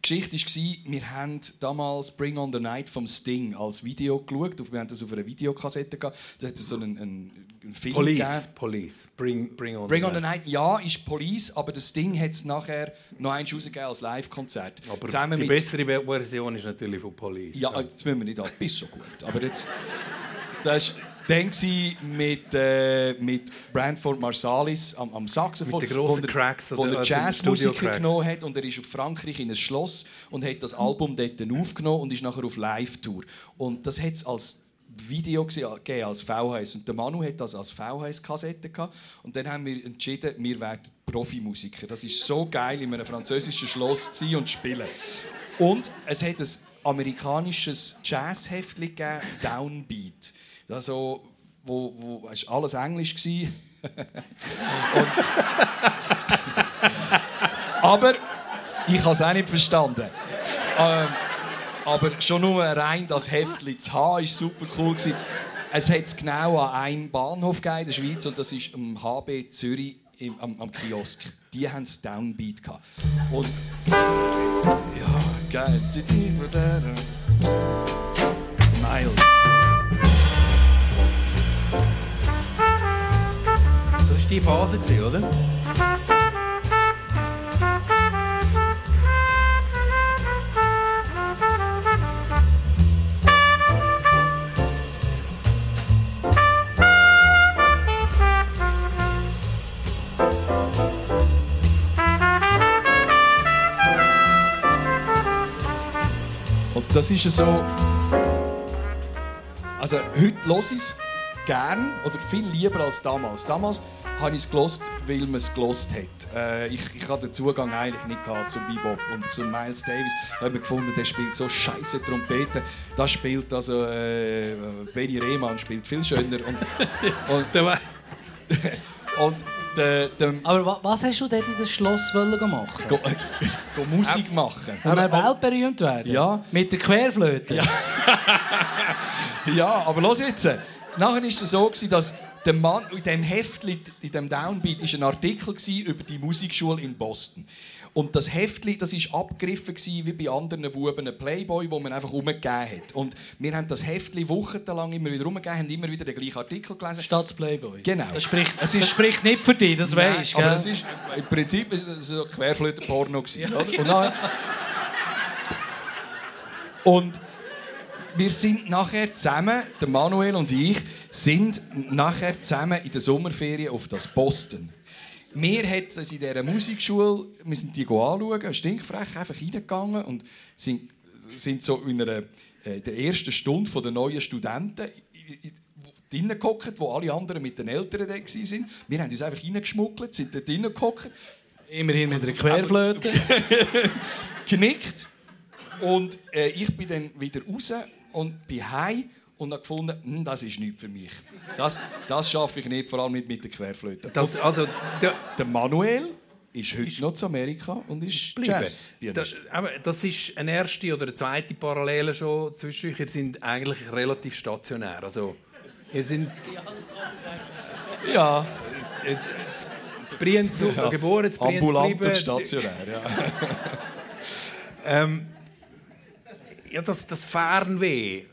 Geschichte war, wir haben damals Bring on the Night vom Sting als Video geschaut. Wir haben das auf einer Videokassette gehabt. Da hat es so einen, einen, einen Film Police, gegeben. Police. Bring, bring on Bring the on the Night, ja, ist Police, aber das Ding hat es nachher noch eins rausgegeben als Live-Konzert. Aber Zusammen die bessere Ver- Version ist natürlich von Police. Ja, jetzt müssen wir nicht ab, bis so gut. Aber jetzt, das war dann gewesen mit, äh, mit Brandford Marsalis am, am Saxophon, Mit den wo der- Cracks wo oder Jazzmusiker genommen hat und er ist auf Frankreich in ein Schloss und hat das Album dort aufgenommen und ist nachher auf Live-Tour. Und das hat es als Video gese- gegeben, als VHS. Und der Manu hat das als VHS-Kassette gehabt. Und dann haben wir entschieden, wir werden Profimusiker. Das ist so geil, in einem französischen Schloss zu sein und zu spielen. Und es hat ein amerikanisches Jazzheftchen gegeben, Downbeat. Also, wo, wo es war alles Englisch. Und- aber ich habe es auch nicht verstanden. Ähm, aber schon nur rein das Heftchen zu haben, war super cool. Gewesen. Es hat es genau an einem Bahnhof gegeben in der Schweiz und das ist am HB Zürich im, am, am Kiosk. Die haben es Downbeat gehabt. Und ja, geil. Miles. Die Phase, gewesen, oder? Und das ist ja so. Also heute höre ich es gern oder viel lieber als damals. Damals habe ich es gelost, weil man es gelost hat. Äh, ich, ich hatte den Zugang eigentlich nicht gehabt zum Bebop und zu Miles Davis. Da habe ich gefunden, der spielt so scheiße Trompete. Das spielt also äh, Benny Rehmann spielt viel schöner und und, und der, der, Aber wa was hast du dort in das Schloss wollen machen? go, go Musik machen. Und er weltberühmt werden? Ja. Mit der Querflöte? Ja. Ja, aber los jetzt. Nachher war es so, gewesen, dass der Mann in diesem Heftli, in diesem Downbeat, ist ein Artikel über die Musikschule in Boston. Und das Heftli, das ist abgegriffen wie bei anderen Buben, ein Playboy, wo man einfach umgegeben hat. Und wir haben das Heftli wochenlang immer wieder umgegeben, haben immer wieder den gleichen Artikel gelesen. Statt Playboy. Genau. Das spricht, Es das ist- spricht nicht für dich, das Nein, weisst aber gell? es ist, im Prinzip so Querflöten-Porno. gewesen, Ja, oder? Und, nachher, und wir sind nachher zusammen, der Manuel und ich, sind nachher zusammen in der Sommerferien auf das Boston. Wir hat in dieser Musikschule, wir sind die anschauen, stinkfrech einfach reingegangen und sind, sind so in einer, äh, der ersten Stunde der neuen Studenten drinnen gehockt, wo alle anderen mit den Eltern da waren. Wir haben uns einfach reingeschmuggelt, sind dort drinnen gehockt. Immerhin mit einer Querflöte. Genickt. Und äh, ich bin dann wieder raus und bin heim und habe gefunden, hm, das ist nichts für mich. Das, das schaffe ich nicht, vor allem nicht mit der Querflöte. Das, also, der, der Manuel ist heute noch zu Amerika und ist. Jazz. Das, aber das ist eine erste oder eine zweite Parallele schon zwischen euch. Ihr seid eigentlich relativ stationär. Also, ihr sind Ja, in Brienz Ja. geboren, in Brienz ambulant und stationär. Ja. Ähm, ja, das, das Fernweh. äh,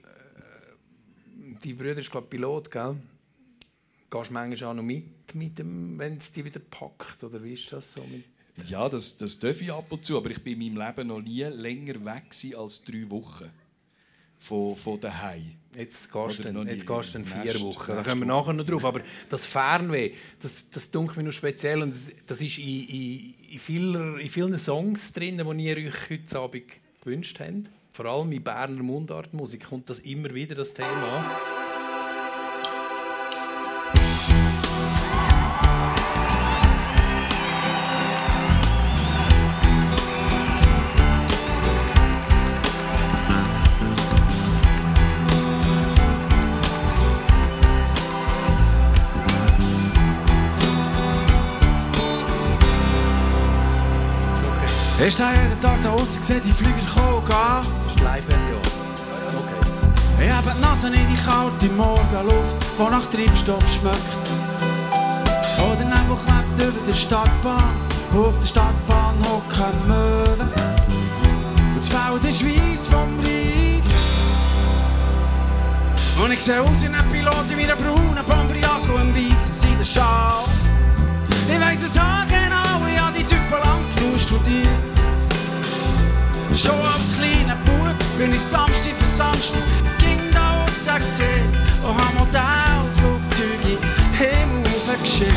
Die Brüder ist glaube Pilot, gell? Gehst du manchmal auch noch mit, mit dem, wenn es dich wieder packt? Oder wie ist das so? Mit Ja, das, das darf ich ab und zu, aber ich bin in meinem Leben noch nie länger weg als drei Wochen von, von daheim. Jetzt gehst du jetzt gehst dann vier Nächste- Wochen. Da kommen wir nachher noch drauf. Aber das Fernweh, das, das dunkelt mir noch speziell. Und das, das ist in, in, in, vieler, in vielen Songs drin, die ihr euch heute Abend gewünscht habt. Vor allem in Berner Mundartmusik kommt das immer wieder, das Thema. Ich stehe jeden Tag da draussen, sehe die Flüger kommen gehen. Die Live-Version. Okay. Ich habe die Nase in die kalte Morgenluft, die nach Treibstoff schmeckt. Oh, der Nebel klebt über der Stadtbahn, auf der Stadtbahn hocken Möwen. Und das Feld ist weiss vom Reif. Und ich sehe aus wie ein Pilot in meiner braunen Bombriaco im weissen Seidenschal. Ich weiss es auch genau, ich habe die Typen lang genug studiert. Schon als kleiner Bub bin ich Samstag für Samstag ging da raus gesehen und hab Modellflugzeuge im Himmel geschickt.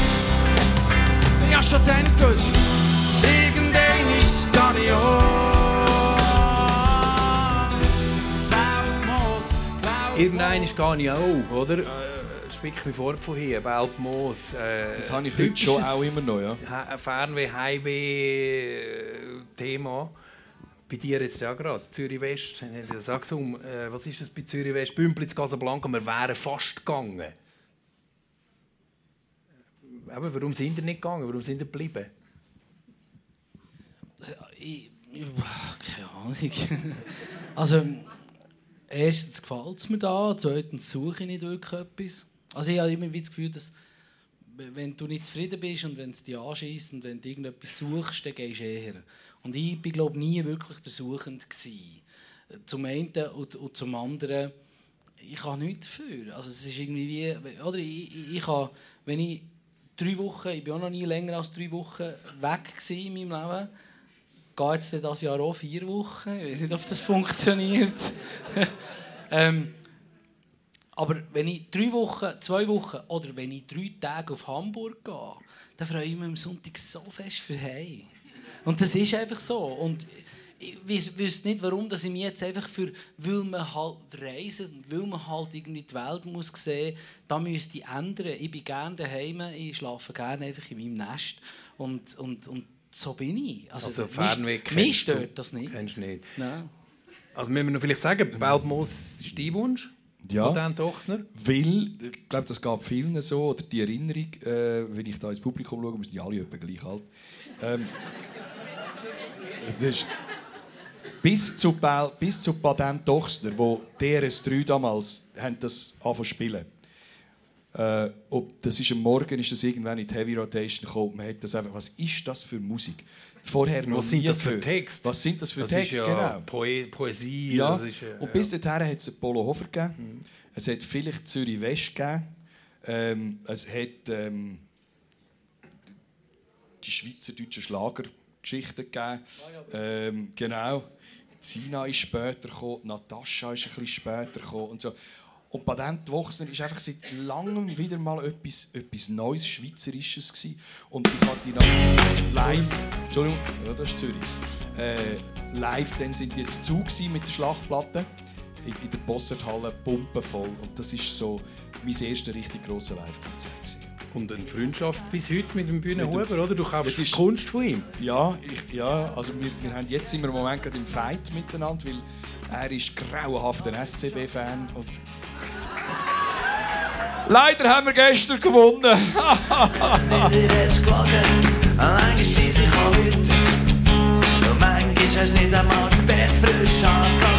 Ich hab schon dann gewusst, irgendwann ist gar nicht Irgendein ist gar nicht auch, oder? Äh, Spick mich vor von hier, Belfmoos. Äh, Das habe ich heute schon auch immer noch, ja. Fernweh, Highway-Thema. Bei dir jetzt ja gerade, Zürich West. Sag um, äh, was ist das bei Zürich West? Bümplitz, Casablanca, wir wären fast gegangen. Aber warum sind ihr nicht gegangen? Warum sind ihr geblieben? Ich, ich, keine Ahnung. Also, erstens gefällt es mir da, zweitens suche ich nicht wirklich etwas. Also ich habe immer wieder das Gefühl, dass wenn du nicht zufrieden bist und wenn es dich anschießt und wenn du irgendetwas suchst, dann gehst du eher. Und ich bin glaube nie wirklich der Suchende gewesen. Zum einen und, und zum anderen, ich kann nichts dafür. Also es ist irgendwie wie, oder ich, ich, kann, wenn ich drei Wochen, ich bin auch noch nie länger als drei Wochen weg in meinem Leben, geht jetzt das Jahr auch vier Wochen. Ich weiß nicht, ob das funktioniert. ähm, aber wenn ich drei Wochen, zwei Wochen oder wenn ich drei Tage auf Hamburg gehe, dann freue ich mich am Sonntag so fest für Hey. Und das ist einfach so. Und ich wüs- wüsste nicht, warum dass ich mich jetzt einfach für, weil man halt reisen und weil man halt irgendwie die Welt muss sehen, da müsste ich ändern. Ich bin gerne daheim, ich schlafe gerne einfach in meinem Nest und, und, und so bin ich. Also, Also mich- Fernweh mich kennst stört du- das nicht. Kennst du nicht? Nein. Also müssen wir noch vielleicht sagen, Belfmoos ist dein Wunsch? Ja. Von Dan Tochsner? Weil, ich glaube, das gab vielen so, oder die Erinnerung, äh, wenn ich da ins Publikum schaue, müssen die alle etwa gleich alt. Ähm, es ist bis zu, Bel, bis zu Patent Dochsner, wo DRS3 damals haben das angefangen zu spielen. Äh, ob, das ist am Morgen ist das irgendwann in die Heavy Rotation gekommen. Man hat das einfach, was ist das für Musik? Vorher noch Was sind das für. Texte? Was sind das für Texte? ja genau. Poe Poesie. Ja, ist, äh, und bis dahin hat es Polo Hofer gegeben. Es hat vielleicht Zürich West gegeben. Ähm, es hat ähm, die schweizerdeutschen Schlagergeschichten gegeben. Ähm, genau. Sina ist später gekommen, Natascha ist ein bisschen später gekommen und so. Und Patent Wochsner ist einfach seit langem wieder mal etwas, etwas Neues, Schweizerisches gewesen. Und ich hatte die live, Entschuldigung, ja, das ist Zürich. Äh, live, dann sind die jetzt zu mit der Schlachtplatte in, in der Bossardhalle, pumpenvoll. Und das ist so mein erstes richtig grosses Live-Konzert. Und eine Freundschaft bis heute mit dem Mit Bühnenhuber, dem- oder? Du kaufst die ist- Kunst von ihm. Ja, ich, ja also wir, wir haben jetzt sind wir im Moment gerade im Fight miteinander, weil er ist grauenhaft ein SCB-Fan und Leider haben wir gestern gewonnen. Wieder hast gelogen, manchmal sind sie heute. Und manchmal hast du nicht einmal das Bett frisch angezogen.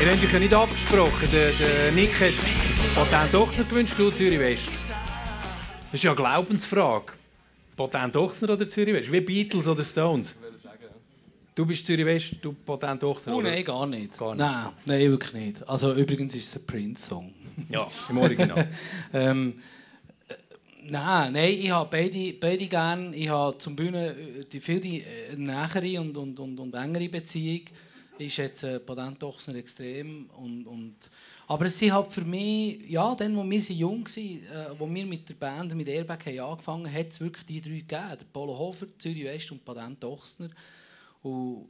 Ihr habt euch ja nicht abgesprochen. Der, der Nick hat Patent Ochsner gewünscht, du Zürich West. Das ist ja eine Glaubensfrage. Patent Ochsner oder Zürich West? Wie Beatles oder Stones? Du bist Zürich West, du Patent Ochsner? Oh nein, gar nicht. Gar nicht. Nein, nein, wirklich nicht. Also übrigens ist es ein Prince-Song. Ja, im Original. ähm, äh, nein, nein, ich habe beide, beide gern. Ich habe zum Bühne äh, die viel die äh, nähere und, und, und, und engere Beziehung. Ich schätze Patent Ochsner extrem. Und, und, aber es sind halt für mich, ja, dann, wo wir jung waren, äh, wo wir mit der Band, mit Airbag haben angefangen haben, hat es wirklich die drei gegeben. Der Polo Hofer, Zürich West und Patent Ochsner. Und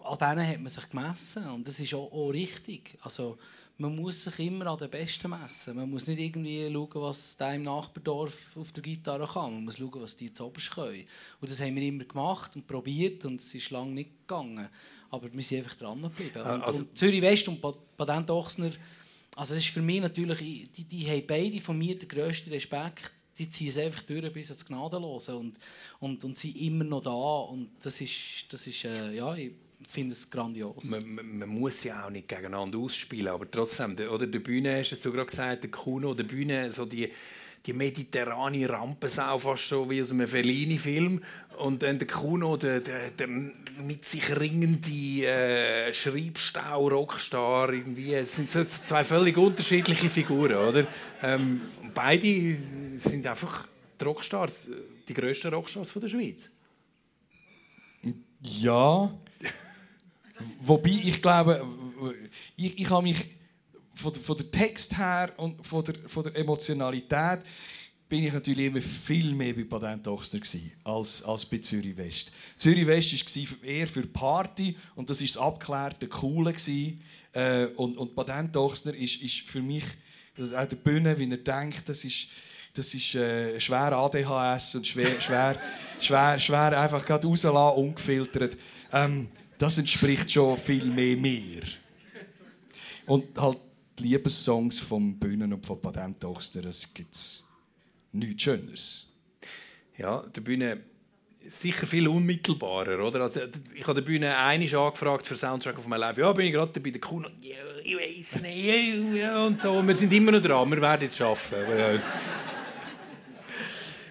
an denen hat man sich gemessen und das ist auch, auch richtig. Also, man muss sich immer an den Besten messen. Man muss nicht irgendwie schauen, was der im Nachbardorf auf der Gitarre kann. Man muss schauen, was die zu oberst können. Und das haben wir immer gemacht und probiert und es ist lange nicht gegangen. Aber wir sind einfach dran geblieben. Und, also- und Zürich West und Pa- Patent Ochsner, also das ist für mich natürlich, ich- die, die haben beide von mir den grössten Respekt. Die ziehen es einfach durch bis ans Gnadenlose und, und, und sind immer noch da. Und das ist, das ist äh, ja, ich finde es grandios. Man, man, man muss ja auch nicht gegeneinander ausspielen, aber trotzdem, der, oder der Bühne, hast du gerade gesagt, der Kuno, der Bühne, so die, die mediterrane Rampensau, fast so wie aus einem Fellini-Film. Und dann der Kuno, der, der, der mit sich ringende äh, Schreibstau-Rockstar, irgendwie. Es sind so zwei völlig unterschiedliche Figuren, oder? Ähm, beide sind einfach die Rockstars, die grössten Rockstars von der Schweiz. Ja. Wobei ich glaube, ich, ich habe mich von der, von der Text her und von der, von der Emotionalität bin ich natürlich immer viel mehr bei Patent Ochsner als, als bei Zürich West. Zürich West war eher für Party und das ist das abgeklärte, coole. Äh, und, und Patent Ochsner ist, ist für mich das, auch der Bühne, wie er denkt, das ist das ist äh, schwer ADHS und schwer, schwer, schwer, schwer einfach gerade rauslassen, ungefiltert. Ähm, das entspricht schon viel mehr mir. Und halt Liebessongs vom Bühnen und von Patent Ochsner, das gibt es nichts Schöneres. Ja, der Bühne sicher viel unmittelbarer, oder? Also, ich habe der Bühne einiges angefragt für Soundtrack of My Life. Ja, bin ich gerade bei der Kuh. Ja, ich weiß nicht. Ja, und so. Wir sind immer noch dran. Wir werden es schaffen.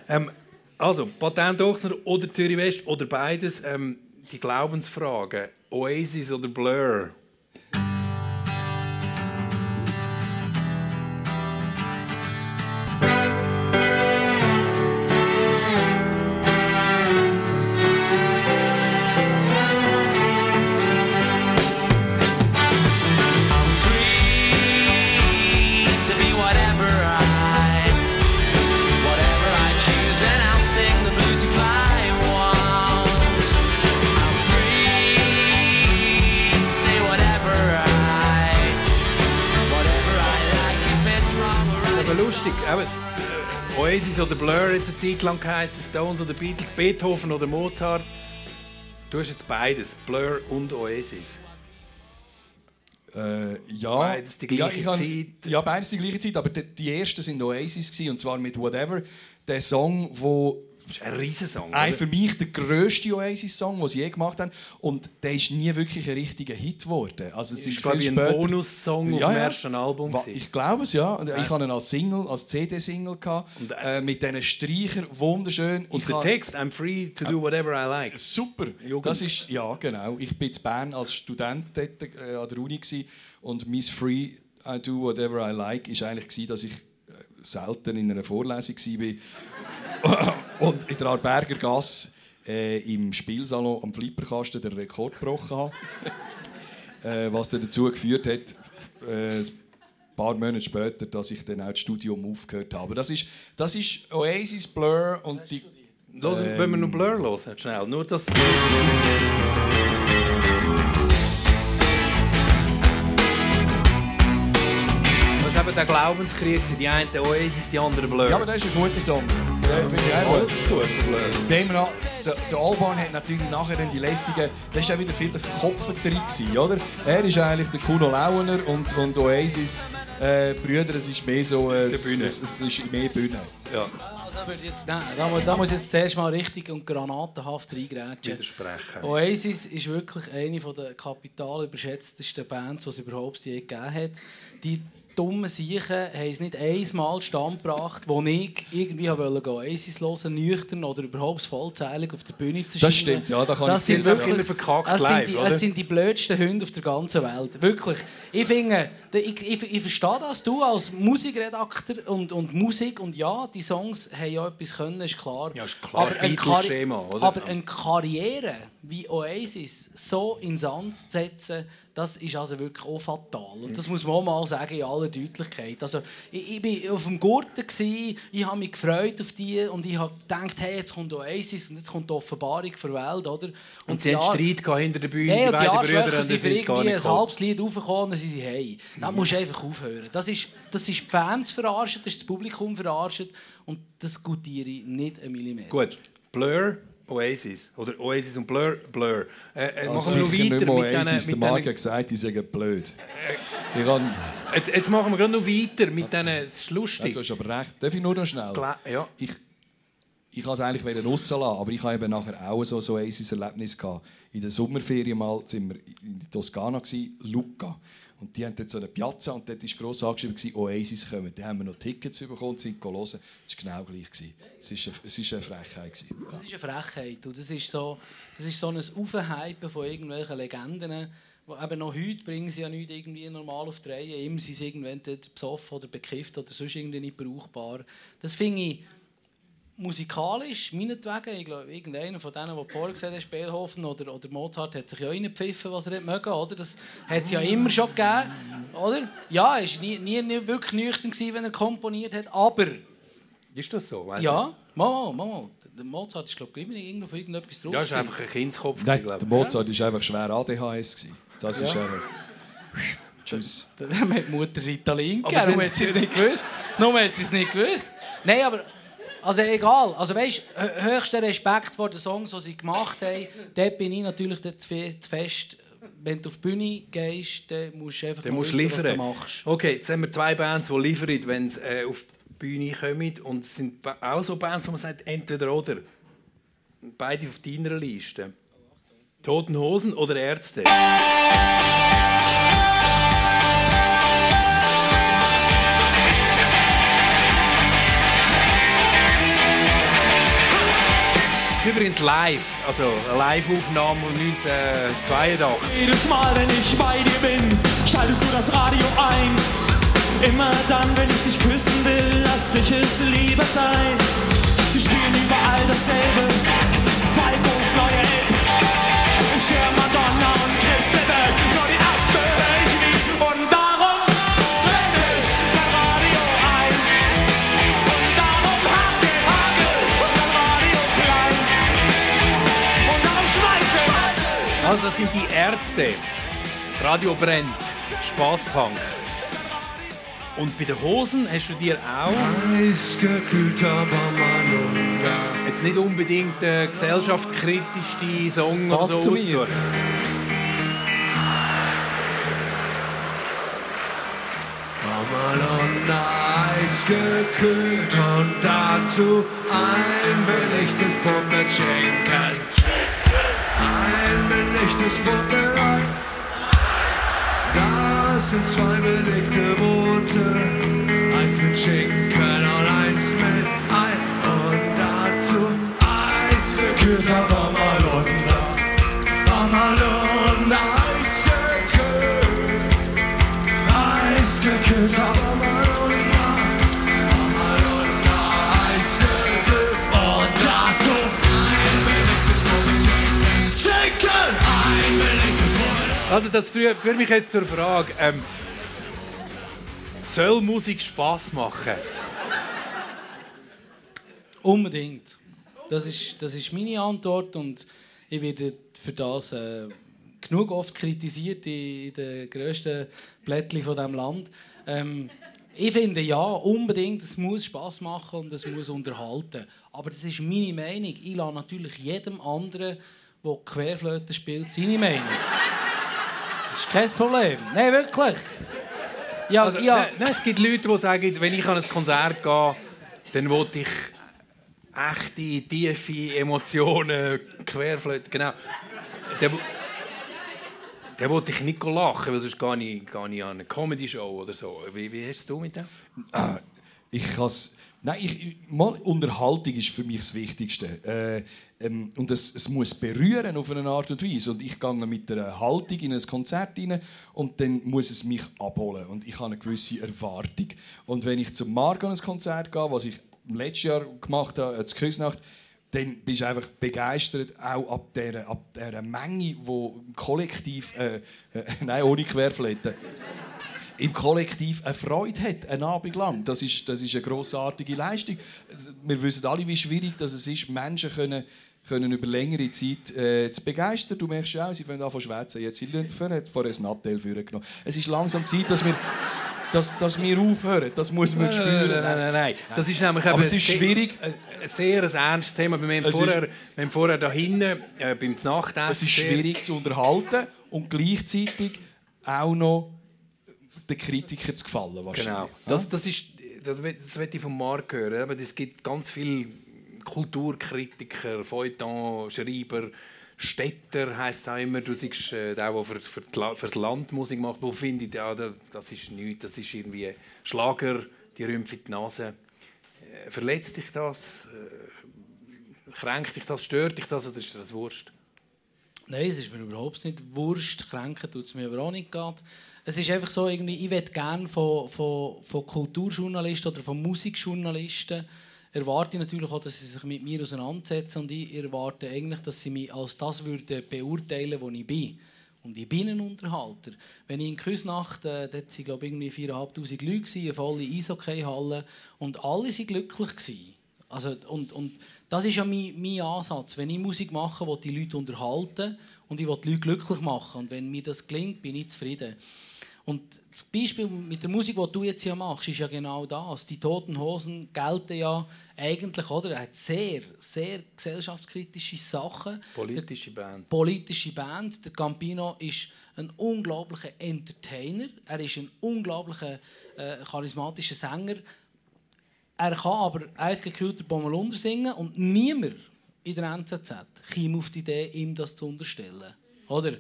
Ähm, also, Patent Ochsner oder Zürich West oder beides. Ähm, die Glaubensfrage: Oasis oder Blur? Oder Blur jetzt eine Zeit lang geheißen, Stones oder Beatles, Beethoven oder Mozart. Du hast jetzt beides, Blur und Oasis. Äh, ja, Beides die gleiche ja, ich hab- Zeit. Ja, beides die gleiche Zeit, aber die, die ersten sind Oasis gewesen, und zwar mit Whatever, der Song, wo Das ist ein Riesensong. Ein für mich der grösste Oasis-Song, den sie je gemacht haben. Und der ist nie wirklich ein richtiger Hit geworden. Also es Ist, ist, ein Bonussong auf dem ersten Album Wa- gewesen. Ich glaube es, ja. Ich hatte ihn als Single, als CD-Single gehabt, äh, mit diesen Streichern, wunderschön. Und ich der Text, I'm free to do whatever I like. Super. Jugend. Das ist, ja, genau. Ich bin in Bern als Student dort, äh, an der Uni gsi und mein Free I do whatever I like ist eigentlich gsi, dass ich äh, selten in einer Vorlesung war und in der Arberger Gasse äh, im Spielsalon am Flipperkasten den Rekord gebrochen habe. äh, was dann dazu geführt hat, äh, ein paar Monate später, dass ich dann auch das Studium aufgehört habe. Aber das ist, das ist Oasis, Blur und die... Los, ähm, wenn wir noch Blur hören, schnell. Nur das. Das ist eben der Glaubenskrieg. Die einen Oasis, die anderen Blur. Ja, aber das ist ein guter Song. Ja, finde ich auch gut. das ist gut, Blur. Dem noch, der, der Alban hat natürlich nachher dann die lässigen, das war auch wieder viel der Kopfvertrieb, oder? Er ist eigentlich der Kuno Lauener und, und Oasis äh, Brüder, es ist mehr so, äh, Bühne. Es, es ist mehr Bühne. Ja. Also jetzt, nein, da muss ich jetzt zuerst mal richtig und granatenhaft reingrätschen. Widersprechen. Oasis ist wirklich eine der kapital überschätztesten Bands, die es überhaupt je gegeben hat. Die dummen Siechen haben es nicht einmal stand gebracht, wo ich irgendwie wollte gehen, Oasis hören, nüchtern oder überhaupt vollzählig auf der Bühne zu Das scheinen. stimmt, ja, da kann das ich sind wirklich Immer verkackt das live, sind die, oder? Es sind die blödsten Hunde auf der ganzen Welt. Wirklich. Ich finde, ich, ich, ich verstehe das, du als Musikredakteur und, und Musik und ja, die Songs haben ja etwas können, ist klar. Ja, ist klar, eine Beatles-Schema, Karri- oder? Aber eine Karriere wie Oasis so ins Sand zu setzen, das ist also wirklich auch fatal. Und das muss man auch mal sagen in aller Deutlichkeit. Also, ich, ich war auf dem Gurten, gewesen, ich habe mich gefreut auf die und ich habe gedacht, hey, jetzt kommt Oasis und jetzt kommt die Offenbarung für die Welt. Oder? Und sie hatten Streit gehabt hinter der Bühne, Nein, die und beiden Brüder, und sind sind sie gar irgendwie ein halbes Lied raufgekommen und dann sind sie hey. Das musst du einfach aufhören. Das ist, das ist die Fans verarschen, das ist das Publikum verarschen und das gutiere ich nicht einen Millimeter. Gut, Blur, Oasis. Oder Oasis und Blur, Blur. Äh, äh, Also machen wir noch weiter mit Oasis. diesen... Der Mit Marc diesen hat gesagt, die sagen blöd. Ich kann, jetzt, jetzt machen wir gerade noch weiter mit diesen... Es ist ja, lustig. du hast aber recht. Darf ich nur noch schnell? Gla- ja. Ich, ich wollte es eigentlich rauslassen, aber ich habe eben nachher auch so, so ein Oasis-Erlebnis gehabt. In der Sommerferien mal sind wir in Toskana, gewesen, Lucca. Und die haben dort so eine Piazza und dort war gross angeschrieben, Oasis kommen. Da haben wir noch Tickets bekommen sind hören. Das war genau gleich. Es war eine, es eine Frechheit. Gewesen. Das ist eine Frechheit. Und das ist so, das ist so ein Aufhypen von irgendwelchen Legenden. Eben noch heute bringen sie ja nicht irgendwie normal auf die Reihe. Immer sind sie irgendwann besoffen oder bekifft oder sonst irgendwie nicht brauchbar. Das finde ich musikalisch, meinetwegen, ich glaube, irgendeiner von denen, der vorher gesagt hat, Beethoven oder, oder Mozart, hat sich ja reingepfiffen, was er nicht mögen, oder? Das hat es ja immer schon gegeben, oder? Ja, er war nie, nie, nie wirklich nüchtern, gewesen, wenn er komponiert hat, aber... Ist das so? Weiss Ja, mal, mal, mal. Der Mozart ist, glaube ich, immer irgendwo von irgendetwas drauf. Ja, gewesen. einfach ein Kindskopf. Nein, gewesen, der. Mozart war einfach schwer ADHS. Gewesen. Das ist Ja. einfach... Tschüss. Dann hat die Mutter Ritalin gegeben, nur hat sie es nicht gewusst. Nur hat sie es nicht gewusst. Nein, aber... Also egal. Also weißt, hö- höchster Respekt vor den Songs, die sie gemacht haben. Dort bin ich natürlich zu fe- zu fest. Wenn du auf die Bühne gehst, dann musst du einfach Dann musst wissen, was du liefern. machst. Okay, jetzt haben wir zwei Bands, die liefern, wenn sie äh, auf die Bühne kommen. Und es sind auch so Bands, wo man sagt, entweder oder. Beide auf deiner Liste. Toten Hosen oder Ärzte? Übrigens live, also eine Live-Aufnahme von 1982. Jedes Mal, wenn ich bei dir bin, schaltest du das Radio ein. Immer dann, wenn ich dich küssen will, lass dich es lieber sein. Sie spielen überall dasselbe, Falkos neue Hit. Ich höre Madonna das sind die Ärzte. Radio brennt. Spaßpunk. Und bei den Hosen hast du dir auch... Jetzt nicht unbedingt der gesellschaftskritischste Song oder so ausgesucht. Bamalona eisgekühlt und dazu ein belegtes Schinken. Ein belegtes Brot Ei. Das sind zwei belegte Brote, eins mit Schinken und eins mit Ei. Und dazu eisgekühlter Bamalona. Also das führt, mich jetzt zur Frage, ähm, soll Musik Spaß machen? Unbedingt. Das ist, das ist meine Antwort und ich werde für das äh, genug oft kritisiert in, in den grössten Blättchen von diesem Land. Ähm, Ich finde ja, unbedingt, es muss Spass machen und es muss unterhalten. Aber das ist meine Meinung. Ich lasse natürlich jedem anderen, der Querflöte spielt, seine Meinung. Das ist kein Problem. Nein, wirklich. Ja, also, ja. Nein, nein, es gibt Leute, die sagen, wenn ich an ein Konzert gehe, dann will ich echte, tiefe Emotionen, Querflöte, genau. Dann, dann wollte ich nicht lachen, weil sonst gehe ich, gehe ich an eine Comedy-Show oder so. Wie, wie hast du mit dem? Ah, ich kann's, nein, ich, mal, Unterhaltung ist für mich das Wichtigste. Äh, ähm, und es, es muss berühren auf eine Art und Weise. Und ich gehe mit einer Haltung in ein Konzert rein und dann muss es mich abholen. Und ich habe eine gewisse Erwartung. Und wenn ich zum Marc an ein Konzert gehe, was ich letztes Jahr gemacht habe, äh, zur Küsnacht, dann bist du einfach begeistert, auch ab dieser, ab dieser Menge, die kollektiv, äh, äh, nein, ohne Querflöte, im Kollektiv eine Freude hat, einen Abend lang. Das ist, das ist eine grossartige Leistung. Wir wissen alle, wie schwierig das ist, Menschen können, können über längere Zeit äh, zu begeistern. Du merkst ja auch, sie fangen an zu schwätzen. Jetzt sie hat vorher ein Nattel vorgenommen. Es ist langsam Zeit, dass wir, dass, dass wir aufhören. Das muss man spüren. nein, nein, nein, nein. Das ist nämlich Aber es ist schwierig. Ein, ein sehr ein ernstes Thema. Wir haben vorher, ist- wir haben vorher da hinten äh, beim Nachtessen... Es ist schwierig zu unterhalten und gleichzeitig auch noch den Kritikern zu gefallen. Genau. wahrscheinlich. Das, das, ist, das, das ich vom Marc hören. Aber es gibt ganz viele Kulturkritiker, Feuilleton, Schreiber, Städter heisst es auch immer. Du siehst äh, der, der für, für, die für das Land Musik macht, wo findet, ja, da- das ist nichts, das ist irgendwie Schlager, die rümpfen die Nase. Äh, verletzt dich das? Äh, kränkt dich das? Stört dich das? Oder ist das Wurst? Nein, es ist mir überhaupt nicht wurscht. Kränken tut es mir aber auch nicht gerade. Es ist einfach so, irgendwie, ich würde gerne von, von, von Kulturjournalisten oder von Musikjournalisten erwarte ich natürlich auch, dass sie sich mit mir auseinandersetzen und ich erwarte eigentlich, dass sie mich als das würden beurteilen, wo ich bin. Und ich bin ein Unterhalter. Wenn ich in Küsnacht, äh, dort waren glaube ich irgendwie 4'500 Leute, eine volle Eishockeyhalle und alle waren glücklich. Also, und, und das ist ja mein, mein Ansatz. Wenn ich Musik mache, will die Leute unterhalten und ich will die Leute glücklich machen. Und wenn mir das gelingt, bin ich zufrieden. Und das Beispiel mit der Musik, die du jetzt ja machst, ist ja genau das. Die Toten Hosen gelten ja eigentlich, oder? Er hat sehr, sehr gesellschaftskritische Sachen. Politische Band. Politische Band. Der Campino ist ein unglaublicher Entertainer. Er ist ein unglaublicher äh, charismatischer Sänger. Er kann aber «Eis gekühlter Bommelunder» singen und niemand in der NZZ käme auf die Idee, ihm das zu unterstellen. Oder?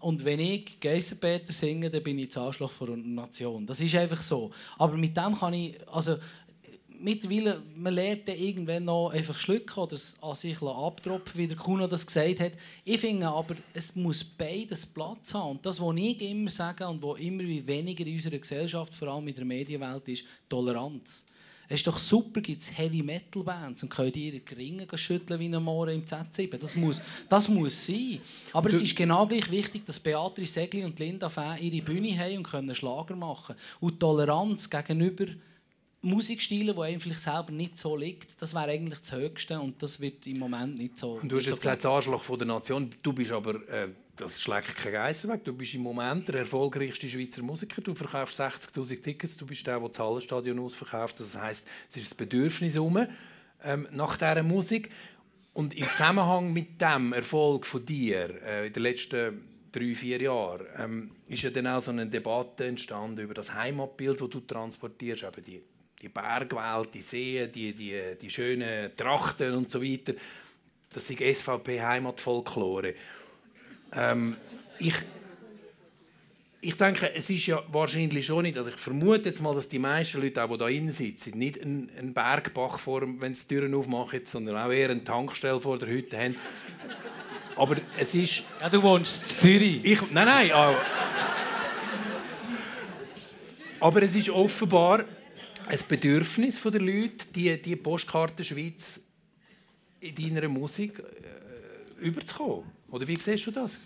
Und wenn ich Geissenpeter singe, dann bin ich das Arschloch von einer Nation. Das ist einfach so. Aber mit dem kann ich... Also, mittlerweile, man lernt dann irgendwann noch einfach schlucken oder es an sich abtropfen, wie der Kuno das gesagt hat. Ich finde aber, es muss beides Platz haben. Und das, was ich immer sage und was immer weniger in unserer Gesellschaft, vor allem in der Medienwelt, ist Toleranz. Es ist doch super, gibt es Heavy-Metal-Bands und können ihre Gringe schütteln wie ein Mohren im Z7. Das muss, das muss sein. Aber es ist genau gleich wichtig, dass Beatrice Segli und Linda Fäh ihre Bühne haben und können Schlager machen Und Toleranz gegenüber Musikstilen, die einem vielleicht selber nicht so liegt, das wäre eigentlich das Höchste und das wird im Moment nicht so Und du hast nicht so jetzt gesagt, das Arschloch von der Nation. Du bist aber, äh, das schlägt kein Geissen weg. Du bist im Moment der erfolgreichste Schweizer Musiker. Du verkaufst 60'000 Tickets. Du bist der, der das Hallenstadion ausverkauft. Das heisst, es ist ein Bedürfnis um, ähm, nach dieser Musik. Und im Zusammenhang mit dem Erfolg von dir äh, in den letzten drei, vier Jahren ähm, ist ja dann auch so eine Debatte entstanden über das Heimatbild, das du transportierst, eben die, die Bergwelt, die Seen, die, die, die schönen Trachten und so weiter. Das ist SVP-Heimatfolklore. Ähm, ich, ich denke, es ist ja wahrscheinlich schon nicht, also ich vermute jetzt mal, dass die meisten Leute, auch die da innen sitzen, nicht einen, einen Bergbach vor, wenn sie die Türen aufmachen, sondern auch eher eine Tankstelle vor der Hütte haben. Aber es ist... Ja, du wohnst in Zürich. Ich, nein, nein. ah. Aber es ist offenbar ein Bedürfnis der Leute, die, die Postkarte Schweiz in deiner Musik äh, überzukommen. Oder wie siehst du das?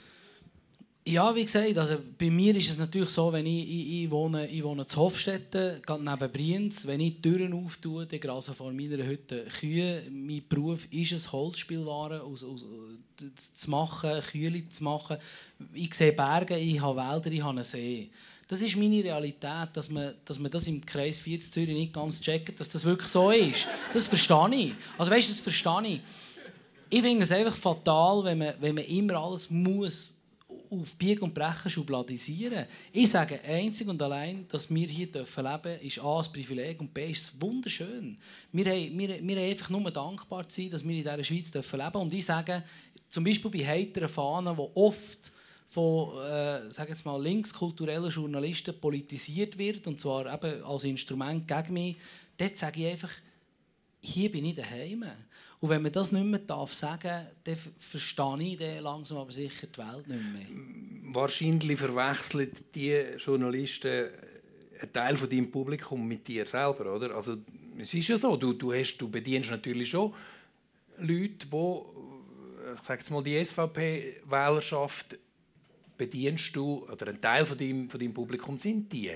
Ja, wie gesagt, also bei mir ist es natürlich so, wenn ich, ich, ich wohne, ich wohne in Hofstetten, gerade neben Brienz, wenn ich die Türen auftue, dann grasen vor meiner Hütte Kühe. Mein Beruf ist es, Holzspielwaren aus, aus, zu machen, Kühe zu machen. Ich sehe Berge, ich habe Wälder, ich habe einen See. Das Das ist meine Realität, dass man, dass man das im Kreis 40 Zürich nicht ganz checkt, dass das wirklich so ist. Das verstehe ich. Also weißt du, das verstehe ich. Ich finde es einfach fatal, wenn man, wenn man immer alles muss auf Biegen und Brechen schubladisieren. Ich sage einzig und allein, dass wir hier dürfen leben ist A, ein Privileg und B, ist es wunderschön. Wir haben, wir, wir haben einfach nur dankbar zu sein, dass wir in dieser Schweiz dürfen leben Und ich sage, zum Beispiel bei heiteren Fahnen, die oft von äh, sag jetzt mal, linkskulturellen Journalisten politisiert wird, und zwar eben als Instrument gegen mich, dort sage ich einfach, hier bin ich daheim. Und wenn man das nicht mehr darf sagen dann ver- verstehe ich dann langsam aber sicher die Welt nicht mehr. Wahrscheinlich verwechseln die Journalisten einen Teil von deinem Publikum mit dir selber, oder? Also es ist ja so, du, du, hast, du bedienst natürlich schon Leute, die, ich sage mal, die SVP-Wählerschaft bedienst du, oder ein Teil von deinem, von deinem Publikum sind die.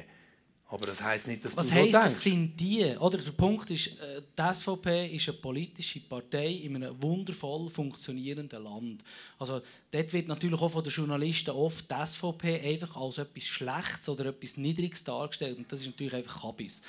Aber das heißt nicht, dass Was du so heisst, denkst. das sind die? Oder der Punkt ist, äh, die SVP ist eine politische Partei in einem wundervoll funktionierenden Land. Also dort wird natürlich auch von den Journalisten oft die SVP einfach als etwas Schlechtes oder etwas Niedriges dargestellt. Und das ist natürlich einfach Kabis.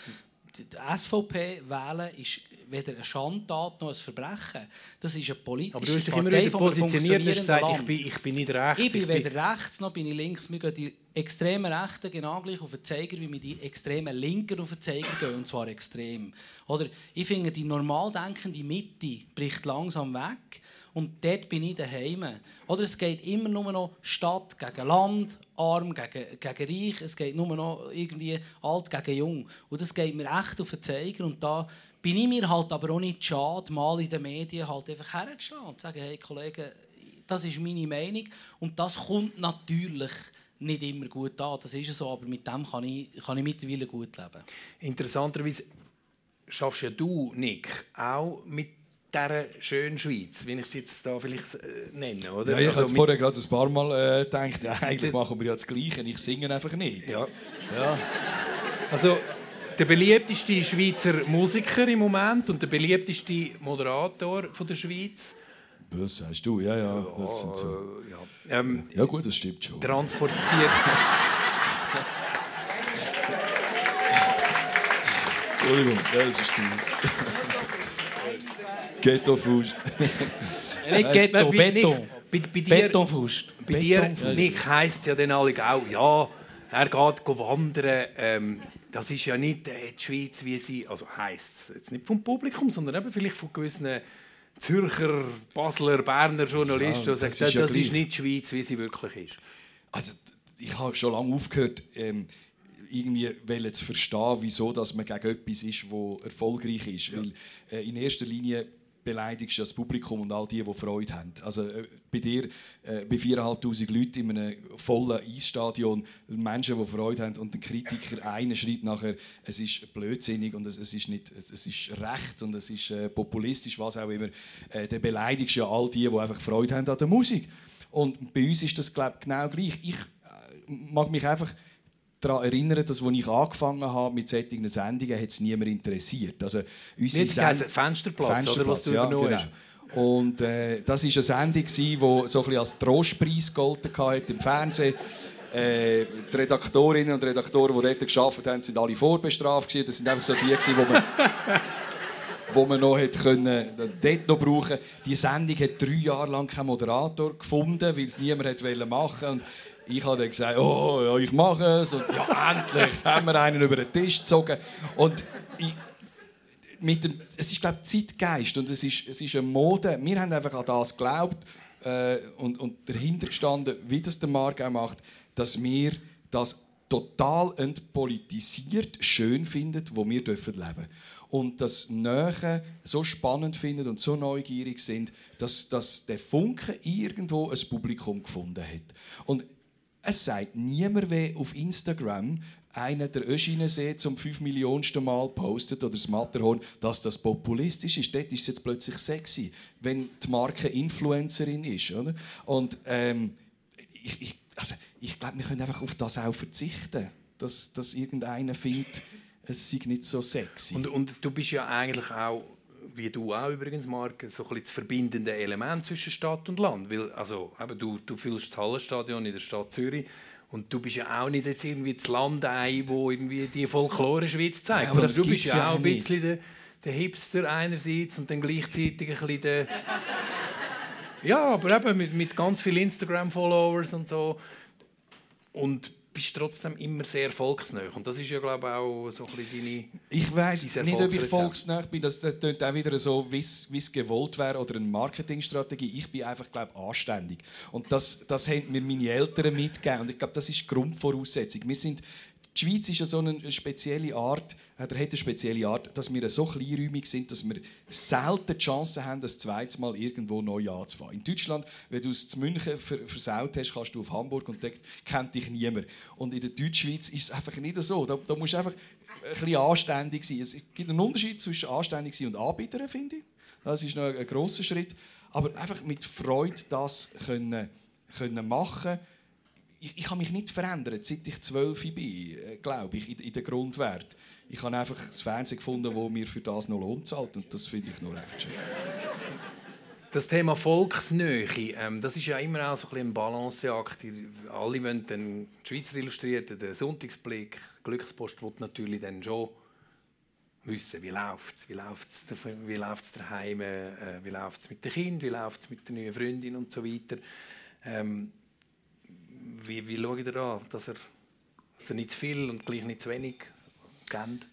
Die SVP wählen ist weder eine Schandtat noch ein Verbrechen. Das ist eine politische Aber du hast dich immer wieder positioniert und hast gesagt, ich bin, ich bin nicht rechts. ich bin weder rechts noch bin ich links. Mir gehen die extremen Rechten genau gleich auf den Zeiger, wie mir die extremen Linken auf den Zeiger gehen. Und zwar extrem. Oder ich finde, die normal denkende Mitte bricht langsam weg. Und dort bin ich daheim. Oder es geht immer nur noch Stadt gegen Land, Arm gegen, gegen Reich. Es geht nur noch irgendwie alt gegen jung. Und das geht mir echt auf den Zeiger. Und da bin ich mir halt aber auch nicht schade, mal in den Medien halt einfach herzustehen und zu sagen, hey Kollegen, das ist meine Meinung. Und das kommt natürlich nicht immer gut an. Das ist so, aber mit dem kann ich, kann ich mittlerweile gut leben. Interessanterweise schaffst ja du, Nick, auch mit dieser schönen Schweiz, wie ich es jetzt da vielleicht äh, nenne, oder? Ja, ich Also habe vorher gerade ein paar Mal äh, gedacht, ja, eigentlich machen wir ja das Gleiche. Ich singe einfach nicht. Ja. ja. Also, der beliebteste Schweizer Musiker im Moment und der beliebteste Moderator von der Schweiz Was sagst du? Ja, ja. Das sind so. ja. Ähm, Ja gut, das stimmt schon. transportiert. Entschuldigung, ja, das ist die. Ghetto-Fuß. Nicht Ghetto, Beton. Bei, bei dir, Betonfaust. bei dir Betonfaust. Nick, heisst es ja dann alle auch, ja, er geht wandern. Ähm, das ist ja nicht äh, die Schweiz, wie sie, also heisst es jetzt nicht vom Publikum, sondern eben vielleicht von gewissen Zürcher, Basler, Berner Journalisten, Ja, die das sagen, ist ja das ist nicht die Schweiz, wie sie wirklich ist. Also, ich habe schon lange aufgehört, ähm, irgendwie wollen zu verstehen, wieso dass man gegen etwas ist, wo erfolgreich ist. Weil äh, in erster Linie beleidigst du das Publikum und all die, die Freude haben. Also äh, bei dir, äh, bei 4'500 Leuten in einem vollen Eisstadion, Menschen, die Freude haben und ein Kritiker einer schreibt nachher, es ist blödsinnig und es, es, ist, nicht, es, es ist recht und es ist äh, populistisch, was auch immer, äh, dann beleidigst ja all die, die einfach Freude haben an der Musik. Und bei uns ist das glaub, genau gleich. Ich äh, mag mich einfach daran erinnern, dass als ich angefangen habe mit solchen Sendungen, hat es niemand interessiert. Also, unsere Jetzt Send- es Fensterplatz, oder, was du ja, genau. Und äh, das war eine Sendung, die so ein bisschen als Trostpreis gegolten hat im Fernsehen. Äh, die Redaktorinnen und Redaktoren, die dort gearbeitet haben, sind alle vorbestraft. gewesen. Das sind einfach so die, gewesen, die man wo man noch hätte können, dort noch brauchen Die Sendung hat drei Jahre lang keinen Moderator gefunden, weil es niemand wollen machen und ich habe dann gesagt, oh, ja, ich mache es. Und ja, endlich haben wir einen über den Tisch gezogen. Und ich, mit dem, es ist, glaube ich, Zeitgeist und es ist, es ist eine Mode. Wir haben einfach an das geglaubt äh, und, und dahinter gestanden, wie das der Marc auch macht, dass wir das total entpolitisiert schön finden, wo wir dürfen leben und das Nähe so spannend finden und so neugierig sind, dass, dass der Funke irgendwo ein Publikum gefunden hat. Und es sagt niemand, wer auf Instagram einer der Öschinensee zum 5 Millionensten Mal postet oder das Matterhorn, dass das populistisch ist. Dort ist es jetzt plötzlich sexy, wenn die Marke Influencerin ist. Oder? Und ähm, ich, ich, also, ich glaube, wir können einfach auf das auch verzichten, dass, dass irgendeiner findet, es sei nicht so sexy. Und, und du bist ja eigentlich auch, wie du auch übrigens, Marc, so ein bisschen das verbindende Element zwischen Stadt und Land. Weil, also, eben, du, du fühlst das Hallenstadion in der Stadt Zürich Und du bist ja auch nicht jetzt irgendwie das Landei, wo irgendwie die Folklore-Schweiz zeigt, Ja, aber sondern du bist ja auch ein bisschen der, der Hipster einerseits und dann gleichzeitig ein bisschen der... Ja, aber eben mit, mit ganz vielen Instagram-Followers und so. Und bist trotzdem immer sehr volksnah. Und das ist ja, glaube ich, auch so ein bisschen deine... Ich weiß nicht, ob ich volksnah bin. Das, das klingt auch wieder so, wie es wie es gewollt wäre oder eine Marketingstrategie. Ich bin einfach, glaube ich, anständig. Und das, das haben mir meine Eltern mitgegeben. Und ich glaube, das ist die Grundvoraussetzung. Wir sind, die Schweiz ist ja so eine spezielle Art, oder hat eine spezielle Art, dass wir so kleinräumig sind, dass wir selten die Chance haben, das zweite Mal irgendwo neu anzufangen. In Deutschland, wenn du es zu München ver versaut hast, kannst du auf Hamburg und dort kennt dich niemand. Und in der Deutschschweiz ist es einfach nicht so. Da, da musst du einfach ein bisschen anständig sein. Es gibt einen Unterschied zwischen anständig sein und anbietern, finde ich. Das ist noch ein grosser Schritt. Aber einfach mit Freude das können, können machen ich, ich habe mich nicht verändert, seit ich zwölf bin, äh, glaube ich, in, in den Grundwert. Ich habe einfach das Fernsehen gefunden, wo mir für das noch Lohn zahlt und das finde ich noch recht schön. Das Thema Volksnähe, ähm, das ist ja immer auch so ein, bisschen ein Balanceakt. Alle wollen die Schweizer Illustrierte, den Sonntagsblick, Glückspost will natürlich dann schon wissen, wie läuft es, wie läuft es wie läuft's daheim, äh, wie läuft es mit dem Kind, wie läuft es mit der neuen Freundin und so weiter. Ähm, wie, wie schaut ihr da, dass er, dass er nicht zu viel und gleich nicht zu wenig kennt?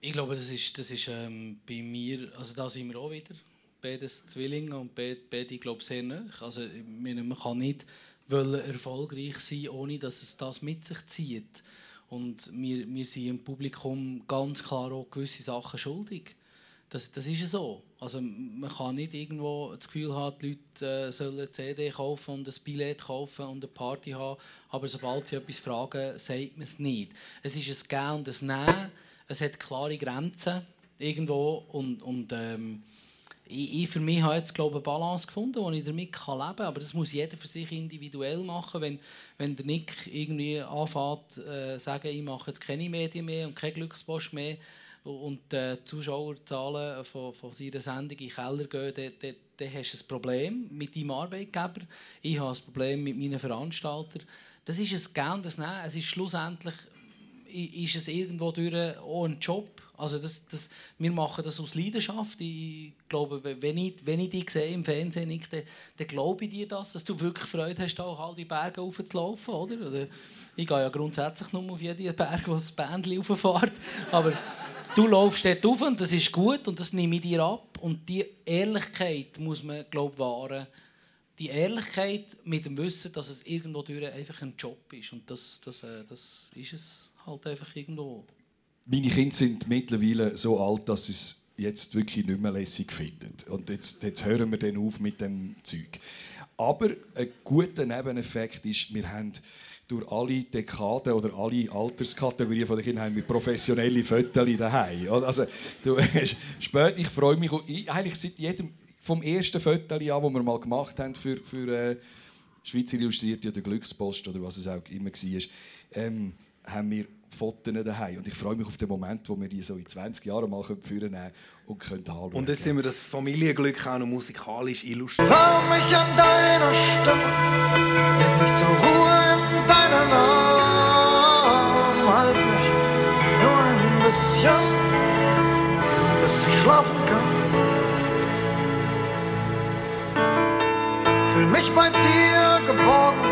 Ich glaube, das ist, das ist ähm, bei mir, also da sind wir auch wieder, beides Zwillinge und be- beide, glaube sehr nah. Also, man kann nicht erfolgreich sein, ohne dass es das mit sich zieht. Und wir, wir sind im Publikum ganz klar auch gewisse Sachen schuldig. Das, das ist so. Also, man kann nicht irgendwo das Gefühl haben, die Leute äh, sollen eine CD kaufen und ein Billett kaufen und eine Party haben, aber sobald sie etwas fragen, sagt man es nicht. Es ist ein Gehen und ein Nehmen. Es hat klare Grenzen irgendwo und, und ähm, ich, ich für mich habe jetzt glaube eine Balance gefunden, wo ich damit leben kann. Aber das muss jeder für sich individuell machen. Wenn, wenn der Nick irgendwie anfängt äh, sagen, ich mache jetzt keine Medien mehr und keine Glückspost mehr und die Zuschauerzahlen von, von seiner Sendung in den Keller gehen, dann, dann, dann hast du ein Problem mit deinem Arbeitgeber. Ich habe ein Problem mit meinen Veranstaltern. Das ist ein Gehen ein Nehmen. Es ist schlussendlich ist es irgendwo durch auch ein Job. Also das, das, wir machen das aus Leidenschaft. Ich glaube, wenn ich, wenn ich dich sehe im Fernsehen, Nick, dann, dann glaube ich dir das, dass du wirklich Freude hast, auch all die Berge raufzulaufen. Oder? Oder ich gehe ja grundsätzlich nur auf jeden Berg, wo das Bändchen rauffährt. Aber du laufst dort rauf und das ist gut und das nehme ich dir ab. Und die Ehrlichkeit muss man, glaube wahren. Die Ehrlichkeit mit dem Wissen, dass es irgendwo durch einfach ein Job ist. Und das, das, äh, das ist es halt einfach irgendwo. Meine Kinder sind mittlerweile so alt, dass sie es jetzt wirklich nicht mehr lässig finden. Und jetzt, jetzt hören wir dann auf mit dem Zeug. Aber ein guter Nebeneffekt ist, wir haben durch alle Dekaden oder alle Alterskategorien von den Kindern haben wir professionelle Fotos daheim. Also, du, spät, ich freue mich ich, eigentlich seit jedem vom ersten Foto an, das wir mal gemacht haben für, für äh, Schweizer Illustrierte oder Glückspost oder was es auch immer war, ähm, haben wir Fotos daheim. Und ich freue mich auf den Moment, wo wir die so in 20 Jahren mal führen können und können anschauen. Und jetzt sind wir das Familienglück auch noch musikalisch illustriert. Fahr mich an deiner Stimme, leg mich zur Ruhe in deinen Arm, halt mich nur ein bisschen, bis ich schlafen kann. Fühl mich bei dir geborgen,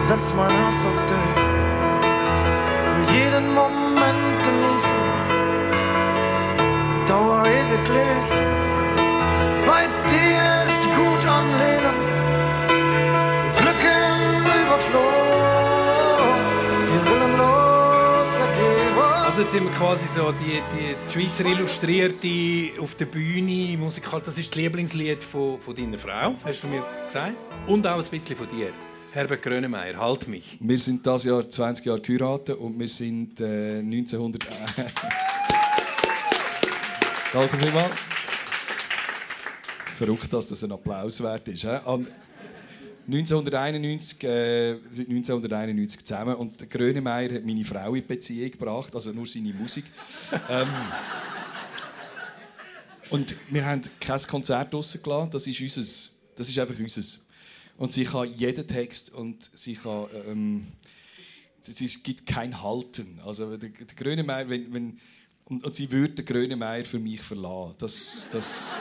setz mein Herz auf dich, jeden Moment genießen, dauer ewiglich. Bei dir ist gut anlehnen, Glück im Überfluss, dir willenlos ergeben. Also jetzt sind wir quasi so die, die, die Schweizer Illustrierte auf der Bühne, musikal. Das ist das Lieblingslied von, von deiner Frau, hast du mir gesagt. Und auch ein bisschen von dir. Herbert Grönemeyer, halt mich. Wir sind das Jahr 20 Jahre geheiratet und wir sind äh, 1900. Danke vielmals. Verrückt, dass das ein Applaus wert ist. He? Und 1991 äh, sind 1991 zusammen und Grönemeyer hat meine Frau in Beziehung gebracht, also nur seine Musik. ähm, und wir haben kein Konzert rausgelassen, das ist unseres, das ist einfach unseres. Und sie kann jeden Text und sie kann... Ähm, es gibt kein Halten. Also der, der Grönemeyer, wenn, wenn, und, und sie würde den Grönemeyer für mich verlassen. Das... das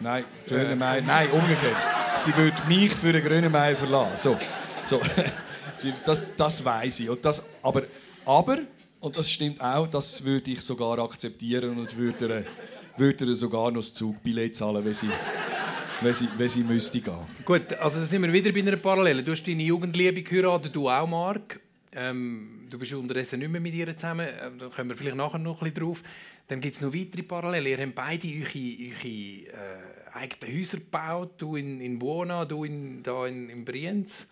Nein, Grönemeyer, nein, umgekehrt. Sie würde mich für den Grönemeyer verlassen. So, so. Das, das weiß ich. Und das, aber, aber, und das stimmt auch, das würde ich sogar akzeptieren und würde ihr, würde ihr sogar noch das Zugbillett zahlen, wenn sie, wenn sie, wenn sie müsste gehen. Gut, also sind wir wieder bei einer Parallele. Du hast deine Jugendliebe geheiratet, du auch, Marc. Ähm, du bist unterdessen nicht mehr mit ihr zusammen. Ähm, da kommen wir vielleicht nachher noch ein bisschen drauf. Dann gibt es noch weitere Parallelen. Ihr habt beide eure, eure äh, eigenen Häuser gebaut. Du in, in Buona, du in, da in, in Brienz.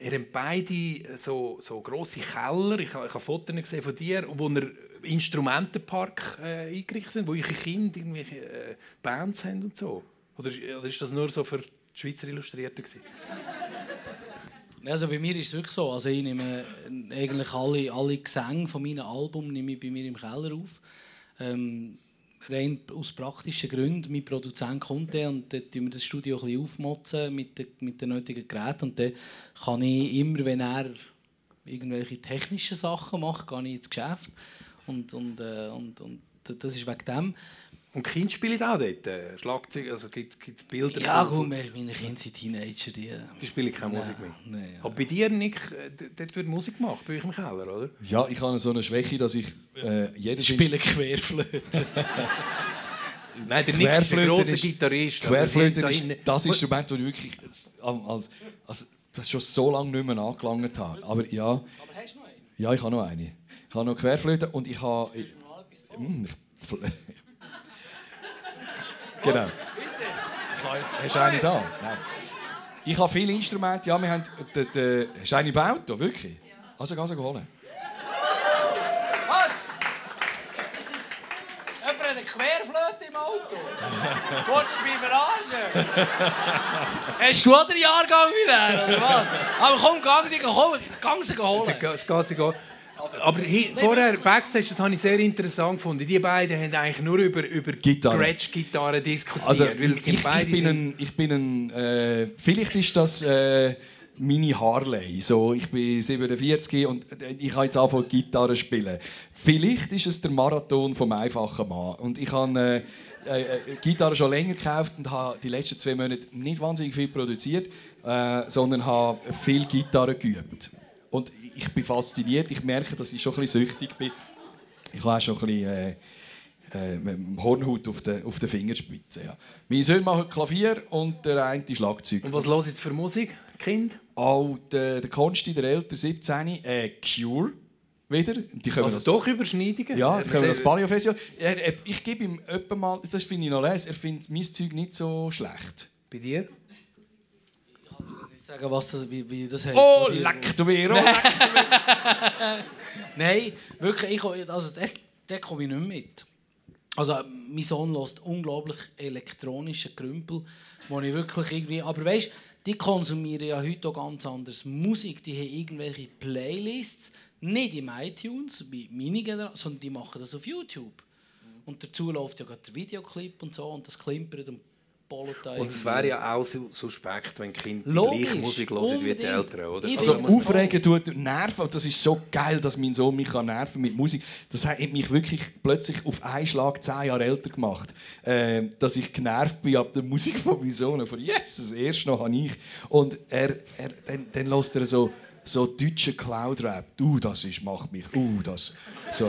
Ihr habt beide so, so grosse Keller. Ich, habe- ich habe Fotos gesehen von dir, wo ihr Instrumentenpark äh, eingerichtet habt, wo eure Kinder irgendwelche äh, Bands haben und so. Oder, ist das nur so für die Schweizer Illustrierten? Also bei mir ist es wirklich so. Also ich nehme äh, eigentlich alle, alle Gesänge von meinem Album nehme ich bei mir im Keller auf. Ähm, rein aus praktischen Gründen. Mein Produzent kommt dann und dann wir das Studio ein bisschen aufmotzen mit den, mit den nötigen Geräten. Und dann kann ich immer, wenn er irgendwelche technischen Sachen macht, gehe ich ins Geschäft. Und, und, äh, und, und das ist wegen dem. Und Kinder spielen auch dort? Äh, Schlagzeug, also gibt gibt Bilder? Ja, gut, meine Kinder sind Teenager. Die, Die spielen keine Nein, Musik mehr? nein, Aber bei dir, Nick, äh, dort wird Musik gemacht, bei euch im Keller, oder? Ja, ich habe so eine Schwäche, dass ich äh, jedes Spiele Querflöte. Nein, der Nick ist ein grosser Gitarrist. Also Querflöte da ist das Instrument, das ich wirklich als, als, das schon so lange nicht mehr angelangt habe. Aber ja. Aber hast du noch eine? Ja, ich habe noch eine. Ich habe noch Querflöte und ich habe... Ich, Hm, ich, genau. Ich habe jetzt, hast du eine da? Nein. Ich habe viele Instrumente. Ja, wir haben... De, de, hast du eine im Auto? Wirklich? Also, geh sie holen. Was? Jemand hat eine Querflöte im Auto? Wolltest du mich verarschen? Hast du auch den Jahrgang wie der, oder was? Aber komm, gang die komm, gang sie holen. Es geht sogar. Aber hi, vorher, Backstage, das habe ich sehr interessant gefunden. Die beiden haben eigentlich nur über, über Gitarre. Scratch-Gitarre diskutiert. Also, weil ich, ich, bin sind- ein, ich bin ein, äh, vielleicht ist das äh, meine Harley. So, ich bin 47 und äh, ich habe jetzt angefangen Gitarre zu spielen. Vielleicht ist es der Marathon vom einfachen Mann. Und ich habe äh, äh, Gitarre schon länger gekauft und habe die letzten zwei Monate nicht wahnsinnig viel produziert, äh, sondern habe viel Gitarre geübt. Und ich bin fasziniert. Ich merke, dass ich schon ein bisschen süchtig bin. Ich habe schon ein bisschen... Äh, äh, mit dem Hornhaut auf der, auf der Fingerspitze. Ja. Meine Söhne machen Klavier und der eine Schlagzeug. Und was los jetzt für Musik, Kind? Auch der, der Konsti, der älter 17, äh, Cure. Wieder. Die kommen Also aus- doch Überschneidungen? Ja, die Äh, kommen sehr- aus Palio Festival. Er, er, ich gebe ihm etwa mal, das finde ich noch les, er findet mein Zeug nicht so schlecht. Bei dir? Sagen, was das, wie, wie das heisst. Oh, leck du mir, oh, Nein. wirklich, ich, also, der, der komme ich nicht mit. Also, mein Sohn lässt unglaublich elektronischen Krümpel, wo ich wirklich irgendwie... Aber weißt die konsumieren ja heute auch ganz anders Musik. Die haben irgendwelche Playlists, nicht im iTunes, wie meine Generation, sondern die machen das auf YouTube. Und dazu läuft ja gerade der Videoclip und so und das klimpert und Und es wäre ja auch su- suspekt, wenn die Kinder die Logisch, gleiche Musik hören wie die. Eltern, oder? Ich Also aufregen tut nerven und das ist so geil, dass mein Sohn mich kann nerven mit Musik. Das hat mich wirklich plötzlich auf einen Schlag zehn Jahre älter gemacht, äh, dass ich genervt bin ab der Musik von meinem Sohn. Von yes, das erste noch habe ich. Und er, er dann, dann lässt er so so deutschen Cloud Rap. Du, das ist macht mich. Uh, das so.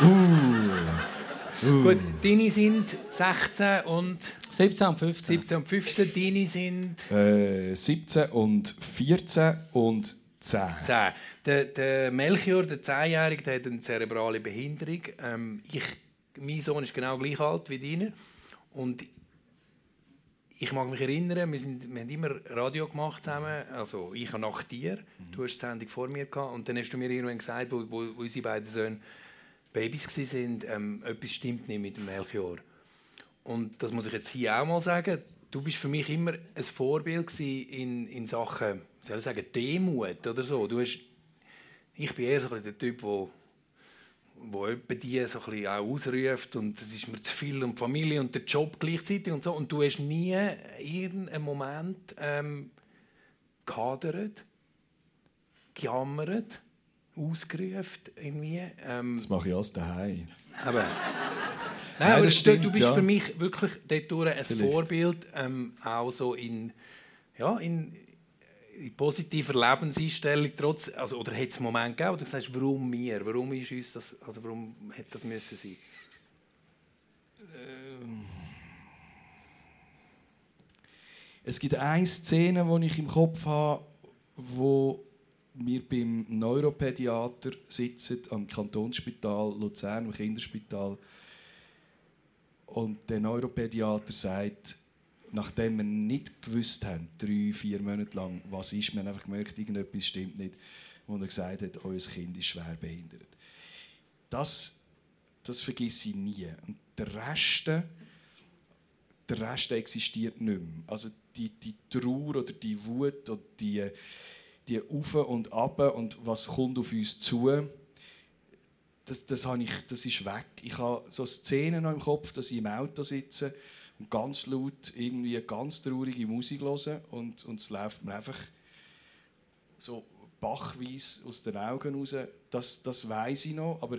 Uh. Gut, deine sind 16 und... 17 und 15. 17 und 15, deine sind... Äh, 17 und 14 und 10. 10. Der, der Melchior, der 10-Jährige, der hat eine zerebrale Behinderung. Ähm, ich, mein Sohn ist genau gleich alt wie deiner. Und ich mag mich erinnern, wir, sind, wir haben immer Radio gemacht zusammen. Also ich habe nach dir, du hast die Sendung vor mir gehabt. Und dann hast du mir irgendwann gesagt, wo, wo, wo unsere beiden Söhne Babys waren, ähm, etwas stimmt nicht mit dem Melchior. Und das muss ich jetzt hier auch mal sagen. Du bist für mich immer ein Vorbild in, in Sachen, soll ich sagen, Demut oder so. Du hast, ich bin eher so der Typ, wo, wo die so auch ausruft und es ist mir zu viel und Familie und der Job gleichzeitig und so und du hast nie irgendeinen Moment ähm, gehadert, gejammert, ausgerufen irgendwie. Ähm, Das mache ich alles daheim. aber, Nein, Nein, aber stimmt, du bist ja. für mich wirklich dort durch ein Vielleicht. Vorbild, ähm, auch so in, ja, in, in positiver Lebenseinstellung. Trotz, also, oder hat es einen Moment gegeben, wo du sagst, warum wir? Warum ist uns das, also warum hätte das müssen sein? Es gibt eine Szene, die ich im Kopf habe, wo wir beim Neuropädiater sitzen am Kantonsspital Luzern, im Kinderspital. Und der Neuropädiater sagt, nachdem wir nicht gewusst haben, drei, vier Monate lang, was ist, wir haben einfach gemerkt, irgendetwas stimmt nicht, wo er gesagt hat, euer Kind ist schwer behindert. Das, das vergesse ich nie. Und der Rest, der Rest existiert nicht mehr. Also die, die Trauer oder die Wut oder die, die Auf und Ab und was kommt auf uns zu, das, das, habe ich, das ist weg. Ich habe so Szenen im Kopf, dass ich im Auto sitze und ganz laut irgendwie ganz traurige Musik höre und, und es läuft mir einfach so bachweise aus den Augen raus. Das, das weiß ich noch, aber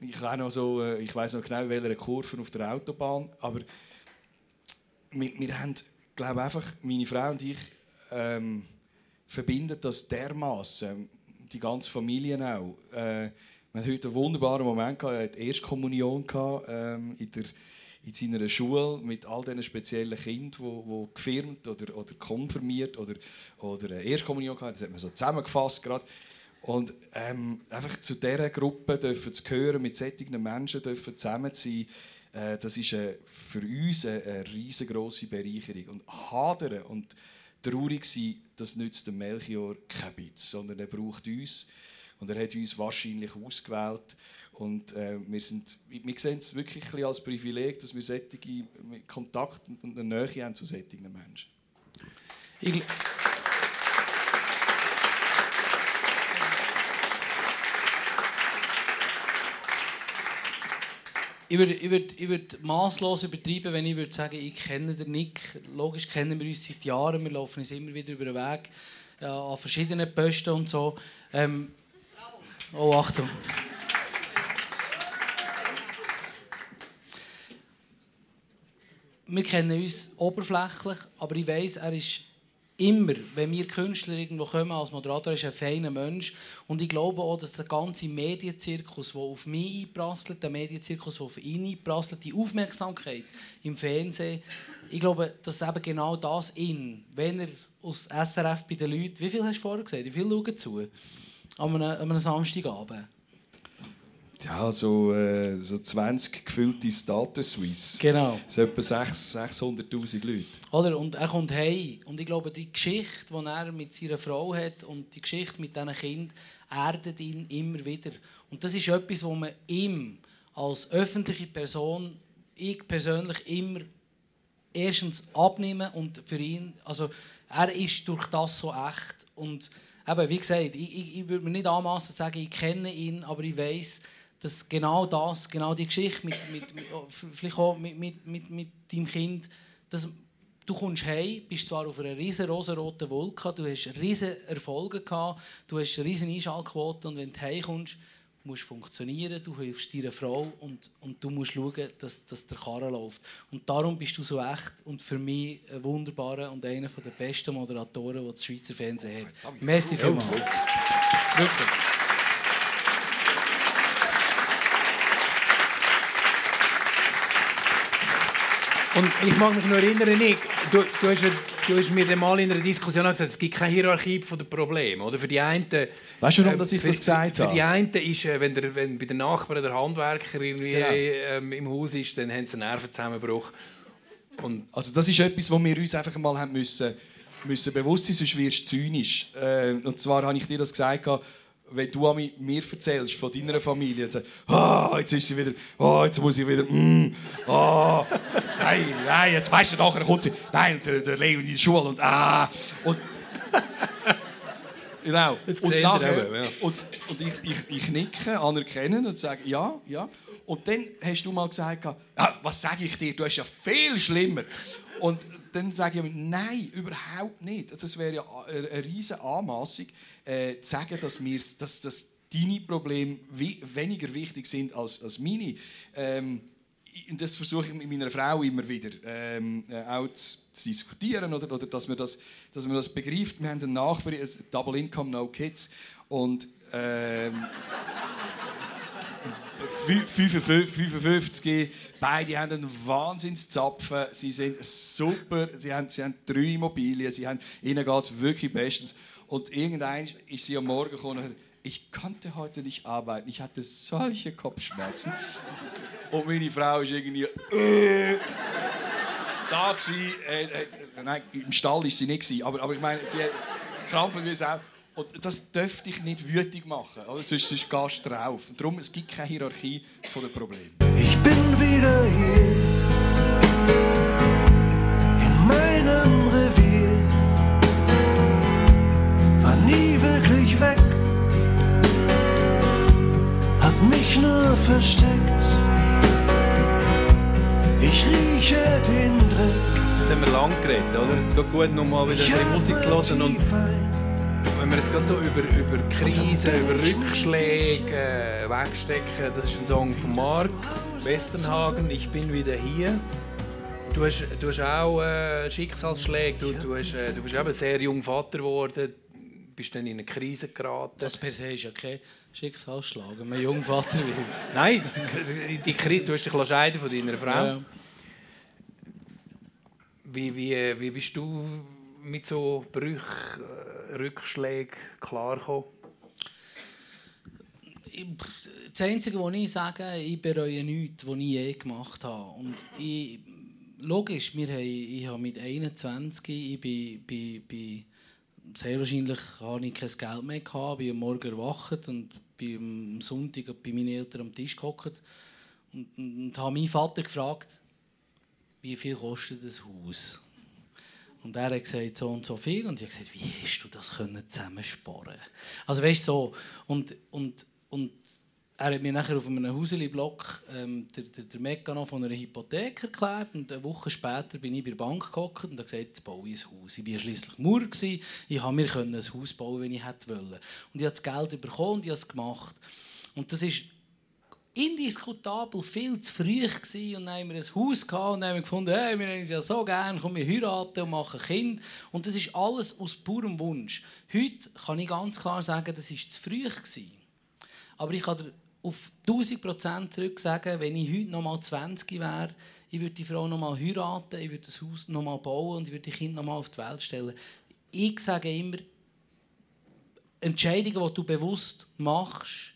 ich, so, äh, ich weiß noch genau, in welcher Kurve auf der Autobahn, aber wir, wir haben, glaube einfach, meine Frau und ich ähm, verbinden das dermaßen, die ganze Familie auch. Äh, wir hatten heute einen wunderbaren Moment, gehabt. er hat die Erstkommunion gehabt, ähm, in, der, in seiner Schule mit all diesen speziellen Kindern, die wo gefirmt oder, oder konfirmiert oder, oder eine Erstkommunion hatten. Das hat man so zusammengefasst gerade. Und ähm, einfach zu dieser Gruppe dürfen zu gehören, mit solchen Menschen dürfen zusammen zu sein, äh, das ist äh, für uns eine, eine riesengroße Bereicherung. Und hadern und traurig sein, das nützt dem Melchior kein Bitz, sondern er braucht uns. Und er hat uns wahrscheinlich ausgewählt. Und äh, wir, sind, wir sehen es wirklich als Privileg, dass wir solche Kontakt und eine Nähe haben zu solchen Menschen. Ich, ich würde, ich würde, ich würde maßlos übertreiben, wenn ich würde sagen, ich kenne den Nick. Logisch kennen wir uns seit Jahren, wir laufen uns immer wieder über den Weg ja, an verschiedenen Posten und so. Ähm, oh, Achtung. Wir kennen uns oberflächlich, aber ich weiß, er ist immer, wenn wir Künstler irgendwo kommen als Moderator, ist ein feiner Mensch. Und ich glaube auch, dass der ganze Medienzirkus, der auf mich einprasselt, der Medienzirkus, der auf ihn einprasselt, die Aufmerksamkeit im Fernsehen, ich glaube, dass eben genau das in, wenn er aus SRF bei den Leuten, wie viel hast du vorher gesagt, wie viel schauen zu? An einem, an einem Samstagabend. Ja, so, äh, so 20 gefüllte Status Suisse. Genau. Das sind etwa 6 600'000 Leute. Oder? Und er kommt heim. Und ich glaube, die Geschichte, die er mit seiner Frau hat und die Geschichte mit diesen Kindern, erdet ihn immer wieder. Und das ist etwas, wo man ihm als öffentliche Person, ich persönlich immer erstens abnehmen und für ihn, also er ist durch das so echt. Und eben, wie gesagt, ich, ich, ich würde mir nicht anmassen zu sagen, ich kenne ihn, aber ich weiß, dass genau das, genau die Geschichte mit, mit, mit oh, vielleicht auch mit, mit, mit, mit deinem Kind, dass du kommst heim, bist zwar auf einer riesen rosaroten Wolke, du hast riesen Erfolge gehabt, du hast eine riesen Einschaltquote und wenn du heimkommst, musst du funktionieren, du hilfst deiner Frau und, und du musst schauen, dass, dass der Karren läuft. Und darum bist du so echt und für mich ein wunderbarer und einer der besten Moderatoren, die das Schweizer Fernsehen hat. Merci vielmals. Wirklich. Und ich mag mich noch erinnern, Nick, du, du, hast, du hast mir mal in einer Diskussion gesagt, es gibt keine Hierarchie von den Problemen. Oder? Für die einen, Weißt du, warum äh, dass ich für, das gesagt Für habe? die einen ist, äh, wenn, der, wenn bei den Nachbarn der Handwerker irgendwie Genau. ähm, im Haus ist, dann haben sie einen Nervenzusammenbruch. Und Also das ist etwas, wo wir uns einfach mal haben müssen, müssen bewusst sein, sonst wirst du zynisch. Äh, und zwar habe ich dir das gesagt, wenn du mir erzählst von deiner Familie, und sagst, ah, jetzt ist sie wieder, ah, jetzt muss ich wieder, mm, ah, nein, nein, jetzt weißt du, nachher kommt sie, nein, der, der Leo in die Schule und ah, und Genau. Jetzt und nachher, eben, ja. und, und ich, ich, ich nicke, anerkennen und sage, ja, ja. Und dann hast du mal gesagt, ah, was sage ich dir, du hast ja viel schlimmer. Und dann sage ich nein, überhaupt nicht. Das wäre ja eine, riesige Anmassung, äh, zu sagen, dass, wir, dass, dass deine Probleme weniger wichtig sind als, als meine. Ähm, das versuche ich mit meiner Frau immer wieder ähm, äh, auch zu, zu diskutieren oder, oder dass, man das, dass man das begreift. Wir haben einen Nachbar, ein Double Income, No Kids. Und ähm, 55, 55, beide haben einen Wahnsinnszapfen. Sie sind super, sie haben, sie haben drei Immobilien, sie haben, ihnen geht es wirklich bestens. Und irgendwann ist sie am Morgen gekommen und hat ich konnte heute nicht arbeiten, ich hatte solche Kopfschmerzen. Und meine Frau ist irgendwie äh, da gewesen. Äh, äh, nein, im Stall ist sie nicht aber, aber ich meine, sie hat Krampfen wie Sau. Und das dürfte ich nicht wütig machen, oder? Sonst, gehst du drauf. Und darum, es gibt keine Hierarchie von den Problemen. Ich bin wieder hier in meinem Revier. War nie wirklich weg, hab mich nur versteckt. Ich rieche den Dreck. Jetzt haben wir lang geredet, oder? Geht gut, nochmal wieder ein bisschen Musik zu hören. Und wenn wir jetzt gerade so über, über Krisen, über Rückschläge äh, wegstecken, das ist ein Song von Mark Westernhagen, «Ich bin wieder hier». Du hast, du hast auch äh, Schicksalsschläge, du, du, hast, äh, du bist eben sehr jung Vater geworden, bist dann in eine Krise geraten. Das per se ist ja kein Schicksalsschlag, wenn man Jungvater wird. Nein, die, die Krise, du hast dich scheiden von deiner Frau. Ja. Wie, wie, wie bist du mit so Brüchen, äh, Rückschlägen klargekommen? Das Einzige, was ich sage, ich bereue nichts, was ich je gemacht habe. Und ich, logisch, wir haben, ich habe mit 21, ich bin, bin, bin sehr wahrscheinlich habe ich kein Geld mehr gehabt, bin am Morgen erwacht und bin am Sonntag bei meinen Eltern am Tisch gehockt und, und, und habe meinen Vater gefragt, wie viel kostet das Haus? Und er hat gesagt, so und so viel. Und ich habe gesagt, wie hast du das können zusammensparen Also weißt du, so. Und, und, und er hat mir nachher auf einem Hauseli-Block ähm, der, der, der Mechanismus von einer Hypothek erklärt. Und eine Woche später bin ich bei der Bank gehockt und habe gesagt, jetzt baue ich ein Haus. Ich war schliesslich Mauer. Ich konnte mir ein Haus bauen, wenn ich hätte wollen. Und ich habe das Geld bekommen und ich habe es gemacht. Und das ist indiskutabel viel zu früh gewesen. und dann haben wir ein Haus gehabt und haben gefunden, hey, wir haben uns ja so gern, komm, wir heiraten und machen Kind und das ist alles aus purem Wunsch. Heute kann ich ganz klar sagen, das ist zu früh gewesen. Aber ich kann auf 1000 Prozent zurück sagen, wenn ich heute noch mal 20 wäre, ich würde die Frau noch mal heiraten, ich würde das Haus noch mal bauen und ich würde die Kinder noch mal auf die Welt stellen. Ich sage immer, Entscheidungen, die du bewusst machst,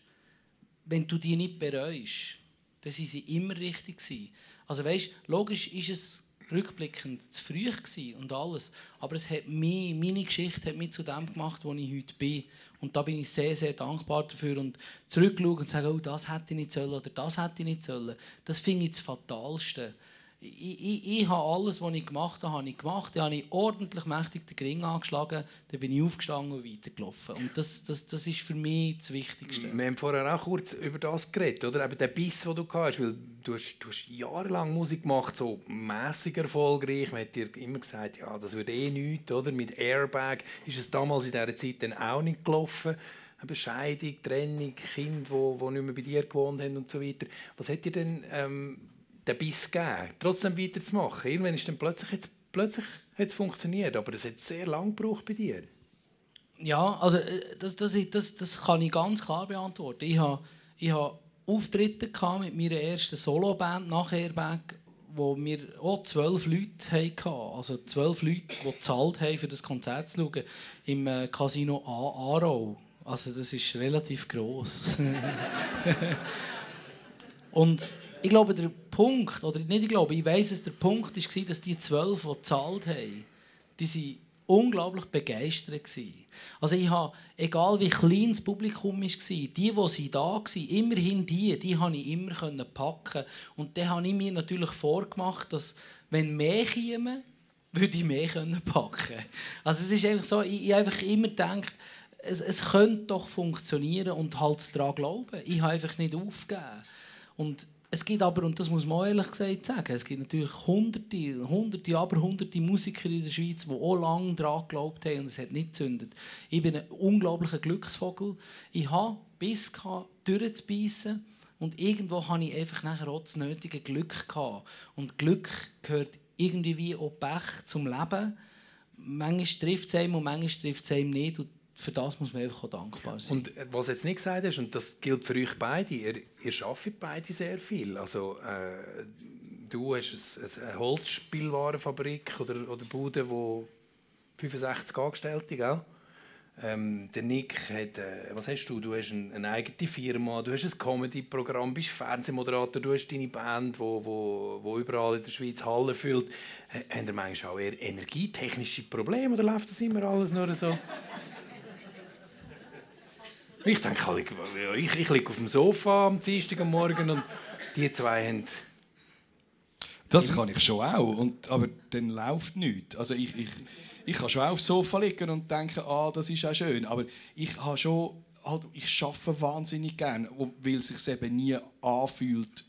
wenn du die nicht bereust, dann sind sie immer richtig gewesen. Also weißt, logisch ist es rückblickend zu früh und alles, aber es hat mich, meine Geschichte hat mich zu dem gemacht, wo ich heute bin. Und da bin ich sehr, sehr dankbar dafür und zurückschauen und sagen, oh, das hätte ich nicht sollen oder das hätte ich nicht sollen. Das finde ich das Fatalste. Ich, ich, ich habe alles, was ich gemacht habe, habe ich gemacht. Dann habe ich ordentlich mächtig den Ring angeschlagen, dann bin ich aufgestanden und weitergelaufen. Und das, das, das ist für mich das Wichtigste. Wir haben vorher auch kurz über das geredet, oder? Eben der Biss, den du hast, weil du hast, du hast jahrelang Musik gemacht, so mäßig erfolgreich. Man hat dir immer gesagt, ja, das wird eh nichts, oder? Mit Airbag ist es damals in dieser Zeit dann auch nicht gelaufen. Eben Scheidung, Trennung, Kinder, die, die nicht mehr bei dir gewohnt haben und so weiter. Was hat dir denn ähm, den Biss gegeben, trotzdem weiterzumachen? Irgendwann ist dann plötzlich, jetzt, plötzlich hat es funktioniert, aber es hat sehr lange gebraucht bei dir. Ja, also äh, das, das, das, das kann ich ganz klar beantworten. Ich habe, ich habe Auftritte mit meiner ersten Soloband nach Airbag, wo wir auch zwölf Leute hatten. Also zwölf Leute, die gezahlt haben, für das Konzert zu schauen, im äh, Casino A Aarau. Also das ist relativ gross. Und ich glaube, der Punkt, oder nicht ich glaube, ich weiß es, der Punkt war, dass die zwölf, die gezahlt haben, die sind unglaublich begeistert gewesen. Also ich habe, egal wie klein das Publikum war, die, die da waren, immerhin die, die konnte ich immer packen. Und dann habe ich mir natürlich vorgemacht, dass, wenn mehr kämen, würde ich mehr packen Also es ist einfach so, ich, ich einfach immer gedacht, es, es könnte doch funktionieren und halt daran glauben. Ich habe einfach nicht aufgegeben. Und es gibt aber, und das muss man ehrlich gesagt sagen, es gibt natürlich hunderte, hunderte, aber hunderte Musiker in der Schweiz, die auch lange daran geglaubt haben und es hat nicht gezündet. Ich bin ein unglaublicher Glücksvogel. Ich habe Biss gehabt, durchzubeissen und irgendwo hatte ich einfach nachher auch das nötige Glück gehabt. Und Glück gehört irgendwie wie auch Pech zum Leben. Manchmal trifft es einem und manchmal trifft es einem nicht. Und für das muss man einfach auch dankbar sein. Und äh, was du jetzt nicht gesagt hast, und das gilt für euch beide, ihr, ihr arbeitet beide sehr viel. Also, äh, du hast ein, eine Holzspielwarenfabrik oder, oder Bude, wo 65 Angestellte, gell? Ähm, der Nick hat, äh, was hast du? Du hast eine, eine eigene Firma, du hast ein Comedy-Programm, bist Fernsehmoderator, du hast deine Band, wo, wo, wo überall in der Schweiz Hallen füllt. H- Habt ihr manchmal auch eher energietechnische Probleme oder läuft das immer alles nur so? Ich denke, halt, ich, ich liege auf dem Sofa am Morgen und die zwei haben... Das kann ich schon auch, und, aber dann läuft nichts. Also ich, ich, ich kann schon auch aufs Sofa liegen und denken, ah, das ist auch schön. Aber ich habe schon, halt, ich arbeite wahnsinnig gerne, weil es sich eben nie anfühlt,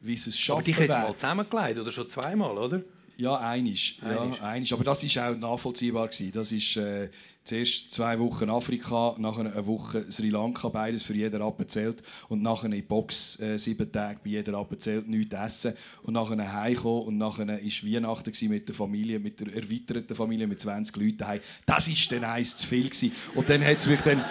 wie es es Aber dich jetzt mal zusammengelegt, oder schon zweimal, oder? Ja, einisch. Ja, Einisch. Aber das war auch nachvollziehbar. Gewesen. Das ist äh, zuerst zwei Wochen Afrika, nachher eine Woche Sri Lanka, beides für jeden abgezählt. Und nachher in die Box äh, sieben Tage bei jeder abgezählt, nichts essen. Und nachher heimkommen und nachher war Weihnachten mit der Familie, mit der erweiterten Familie mit 20 Leuten daheim. Das war dann eins zu viel. Gewesen. Und dann hat es mich dann...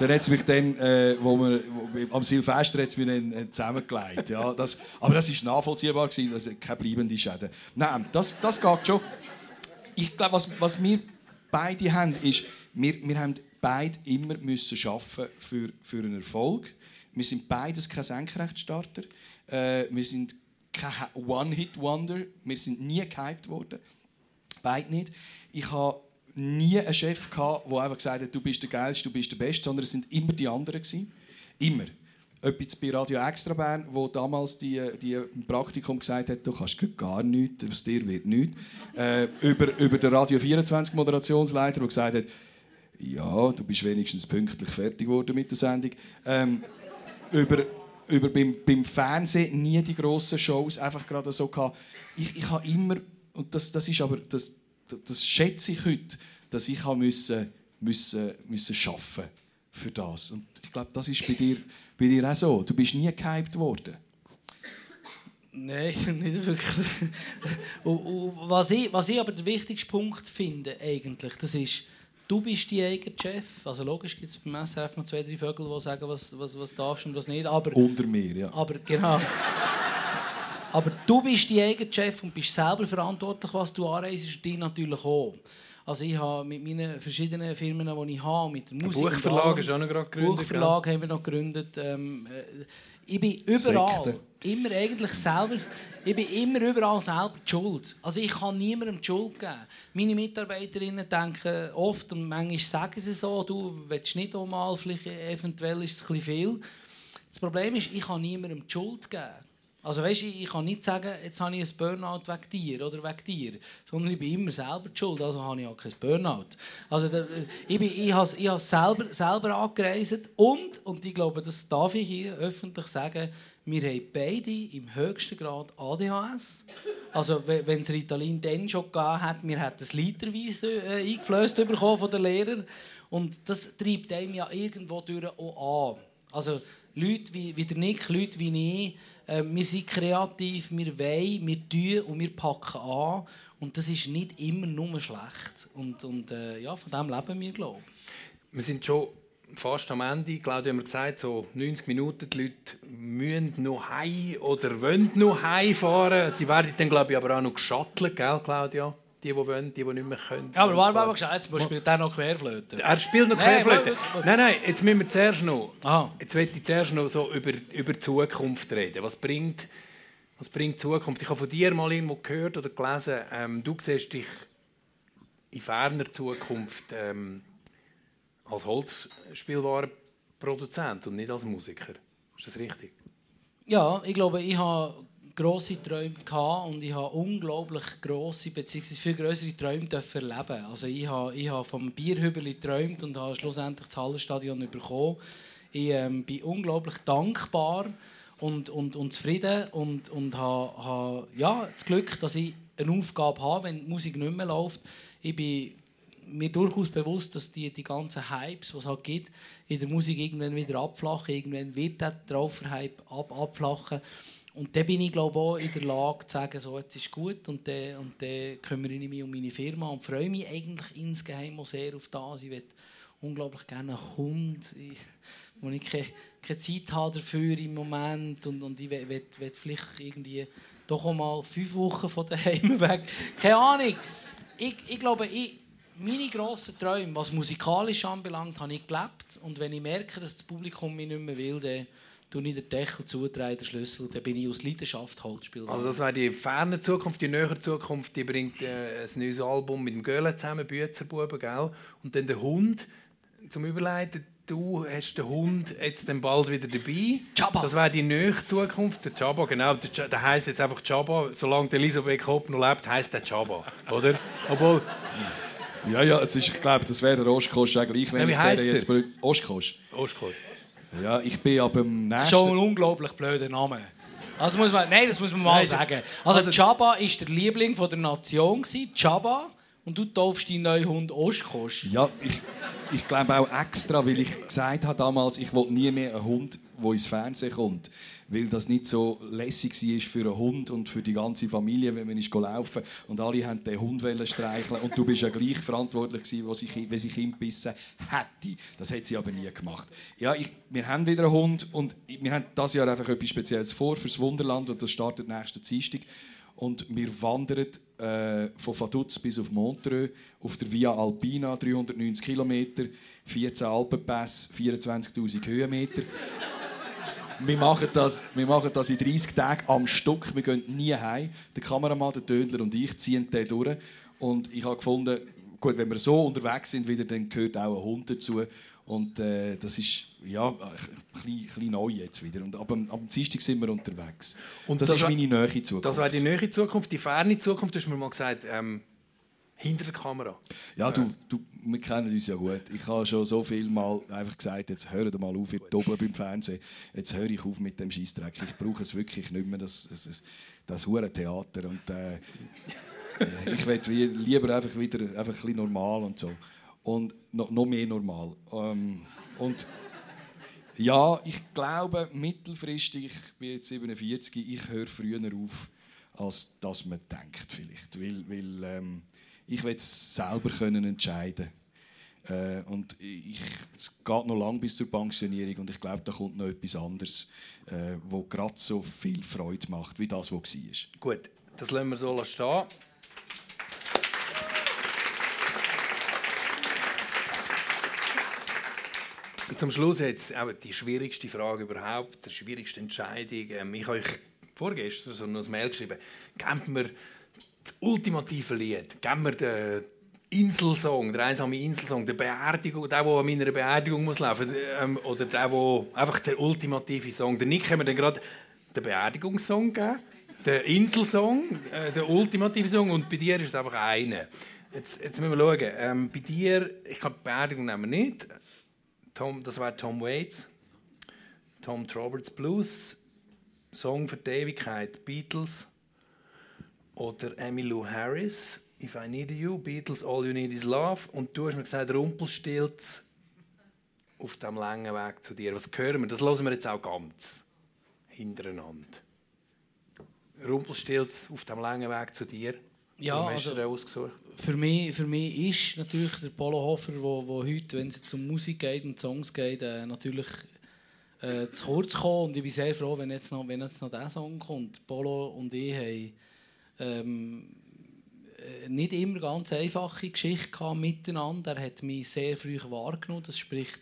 Dann hat mich dann, äh, wo wir, wo, am Silvester hat's mich dann äh, zusammengelegt. Ja, das, aber das war nachvollziehbar, gewesen, das hat keine bleibenden Schäden. Nein, das, das geht schon. Ich glaube, was, was wir beide haben, ist, wir, wir haben beide immer müssen arbeiten für, für einen Erfolg. Wir sind beides keine Senkrechtstarter. Äh, wir sind kein One-Hit-Wonder. Wir sind nie gehypt worden. Beide nicht. Ich habe nie einen Chef der einfach gesagt hat, du bist der Geilste, du bist der Beste, sondern es sind immer die anderen. Immer. Etwas bei Radio Extra Bern, wo damals die, die im Praktikum gesagt hat, du kannst gar nichts, aus dir wird nichts. Äh, über, über den Radio 24 Moderationsleiter, der gesagt hat, ja, du bist wenigstens pünktlich fertig geworden mit der Sendung. Ähm, über, über beim, beim Fernsehen nie die grossen Shows einfach gerade so gehabt. Ich, ich habe immer, und das, das ist aber, das, das schätze ich heute, dass ich habe müssen, müssen, müssen schaffen für das. Und ich glaube, das ist bei dir, bei dir auch so. Du bist nie gehypt worden. Nein, nicht wirklich. und, und was, ich, was ich aber der wichtigste Punkt finde, eigentlich, das ist, du bist dein eigener Chef. Also logisch gibt es beim SRF noch zwei, drei Vögel, die sagen, was, was, was darfst und was nicht. Aber, Unter mir, ja. aber genau. aber du bist dein eigener Chef und bist selber verantwortlich, was du anreist und die natürlich auch. Also ich habe mit meinen verschiedenen Firmen, die ich habe, mit der Musik... und Buchverlag allem- ist auch noch gerade gegründet, Buchverlag haben wir noch gegründet. Ähm, äh, ich bin überall, Sekte. immer eigentlich selber, ich bin immer überall selber die schuld. Also ich kann niemandem die Schuld geben. Meine Mitarbeiterinnen denken oft, und manchmal sagen sie so, du willst nicht auch mal, vielleicht eventuell ist es ein bisschen viel. Das Problem ist, ich kann niemandem die Schuld geben. Also weißt, ich, ich kann nicht sagen, jetzt habe ich ein Burnout wegen dir oder wegen dir, sondern ich bin immer selber schuld, also habe ich auch kein Burnout. Also da, ich, bin, ich habe es ich has selber, selber angereist und, und ich glaube, das darf ich hier öffentlich sagen, wir haben beide im höchsten Grad ADHS. Also we- wenn es Ritalin dann schon gegeben hat, wir hätten es literweise äh, eingeflößt bekommen von den Lehrern und das treibt einem ja irgendwo durch auch an. Also Leute wie, wie der Nick, Leute wie ich, äh, wir sind kreativ, wir wollen, wir tun und wir packen an. Und das ist nicht immer nur schlecht. Und, und äh, ja, von dem leben wir, glaube ich. Wir sind schon fast am Ende. Claudia hat mir gesagt, so 90 Minuten, die Leute müssen noch heim oder wollen noch heimfahren. Sie werden dann, glaube ich, aber auch noch geschattelt, gell, Claudia? Die, die wollen, die, die nicht mehr können. Ja, aber warte mal, gesagt, jetzt spielt er noch Querflöte. Er spielt noch Nein, Querflöte. Nein, nein, jetzt müssen wir zuerst noch, Aha. jetzt will ich zuerst noch so über, über die Zukunft reden. Was bringt, was bringt Zukunft? Ich habe von dir mal irgendwo gehört oder gelesen, ähm, du siehst dich in ferner Zukunft ähm, als Holzspielwarenproduzent und nicht als Musiker. Ist das richtig? Ja, ich glaube, ich habe grosse Träume gehabt und ich habe unglaublich grosse bzw. viel größere Träume erleben. Also ich habe, ich habe vom Bierhübeli geträumt und habe schlussendlich das Hallenstadion bekommen. Ich ähm, bin unglaublich dankbar und, und, und zufrieden und, und habe, habe ja, das Glück, dass ich eine Aufgabe habe, wenn die Musik nicht mehr läuft. Ich bin mir durchaus bewusst, dass die, die ganzen Hypes, die es halt gibt, in der Musik irgendwann wieder abflachen. Irgendwann wird der Traufer-Hype ab, abflachen. Und dann bin ich glaube auch in der Lage zu sagen, so, jetzt ist gut und dann, und dann kümmere ich mich um meine Firma und freue mich eigentlich insgeheim auch sehr auf das. Ich will unglaublich gerne einen Hund, ich, wo ich keine, keine Zeit habe dafür im Moment und, und ich will, will, will vielleicht irgendwie doch auch mal fünf Wochen von daheim weg. Keine Ahnung. Ich, ich glaube, ich, meine grossen Träume, was musikalisch anbelangt, habe ich gelebt. Und wenn ich merke, dass das Publikum mich nicht mehr will, dann tue ich den Deckel zu, drehe den Schlüssel und dann bin ich aus Leidenschaft Holzspieler. Also das wäre die ferne Zukunft, die nähere Zukunft, die bringt äh, ein neues Album mit dem Göhle zusammen, Büzerbuben, gell? Und dann der Hund, zum Überleiten, du hast den Hund jetzt dann bald wieder dabei. Chaba. Das wäre die nähere Zukunft, der Chaba, genau. Der, der heisst jetzt einfach Chaba. Solange der Elisabeth Kopp noch lebt, heisst der Chaba, oder? Obwohl, Ja, ja, es ist, ich glaube, das wäre der Ostkosch auch gleich, wenn Ja, wie ich den jetzt er? blöd... Ja, ich bin ab dem nächsten... Schon ein unglaublich blöder Name. Also muss man, nein, das muss man mal Nein, sagen. Also, Chaba ist der Liebling von der Nation Chaba, und du taufst deinen neuen Hund Ostkosch. Ja, ich, ich glaube auch extra, weil ich gesagt habe damals, ich will nie mehr einen Hund, der ins Fernsehen kommt. Weil das nicht so lässig war für einen Hund und für die ganze Familie, wenn man laufen und alle haben den Hund streicheln und du bist ja gleich verantwortlich gewesen, wenn sich Kind bissen hätte. Das hat sie aber nie gemacht. Ja, ich, wir haben wieder einen Hund und wir haben das Jahr einfach etwas Spezielles vor fürs Wunderland und das startet nächsten Dienstag. Und wir wandern äh, von Vaduz bis auf Montreux auf der Via Alpina, 390 Kilometer, 14 Alpenpässe, 24'000 Höhenmeter. Wir, machen das, wir machen das in 30 Tagen am Stück. Wir gehen nie heim. Der Kameramann, der Tödler und ich ziehen den durch. Und ich habe gefunden, gut, wenn wir so unterwegs sind, wieder, dann gehört auch ein Hund dazu. Und äh, das ist ja, ein bisschen, neu jetzt wieder. Und ab, dem Dienstag sind wir unterwegs. Und das, ist wär- meine nähe Zukunft. Das wäre die nähere Zukunft. Die ferne Zukunft, du hast mir mal gesagt, ähm, hinter der Kamera. Ja, du, du, wir kennen uns ja gut. Ich habe schon so viel Mal einfach gesagt, jetzt hört mal auf, ihr Doppel beim Fernsehen. Jetzt höre ich auf mit dem Scheissdreck. Ich brauche es wirklich nicht mehr, das, das, das, hure Theater. Und, äh, äh, ich wie- lieber einfach wieder einfach ein bisschen normal und so. Und noch, noch mehr normal. Ähm, und ja, ich glaube, mittelfristig, ich bin jetzt 47, ich höre früher auf, als dass man denkt vielleicht. Weil, weil ähm, ich will es selber können entscheiden äh, und ich, es geht noch lang bis zur Pensionierung und ich glaube, da kommt noch etwas anderes, äh, wo gerade so viel Freude macht, wie das, was war. Gut, das lassen wir so stehen. Zum Schluss jetzt auch die schwierigste Frage überhaupt, die schwierigste Entscheidung. Ähm, ich habe euch vorgestern so noch ein Mail geschrieben. Gebt mir das ultimative Lied. Gebt mir den Inselsong, der einsame Inselsong, der Beerdigung, der, der an meiner Beerdigung muss laufen, ähm, oder der, der einfach der ultimative Song. Der Nick haben wir dann gerade den Beerdigungssong gegeben, den Inselsong, äh, der ultimative Song, und bei dir ist es einfach einer. Jetzt, jetzt müssen wir schauen. Ähm, bei dir, ich glaube, Beerdigung nehmen wir nicht. Tom, das wäre Tom Waits. Tom Roberts Blues. Song für die Ewigkeit. Beatles. Oder Emmylou Harris. If I Need You. Beatles All You Need Is Love. Und du hast mir gesagt, Rumpelstilz auf dem langen Weg zu dir. Was hören wir? Das hören wir jetzt auch ganz hintereinander. Rumpelstilz auf dem langen Weg zu dir. Ja, hast also- ausgesucht? Für mich, für mich ist natürlich der Polo Hofer, wo, wo heute, wenn es um Musik geht und Songs geht, äh, natürlich äh, zu kurz kommt. Und ich bin sehr froh, wenn jetzt noch, wenn jetzt noch dieser Song kommt. Polo und ich haben ähm, äh, nicht immer ganz einfache Geschichte miteinander. Er hat mich sehr früh wahrgenommen. Das spricht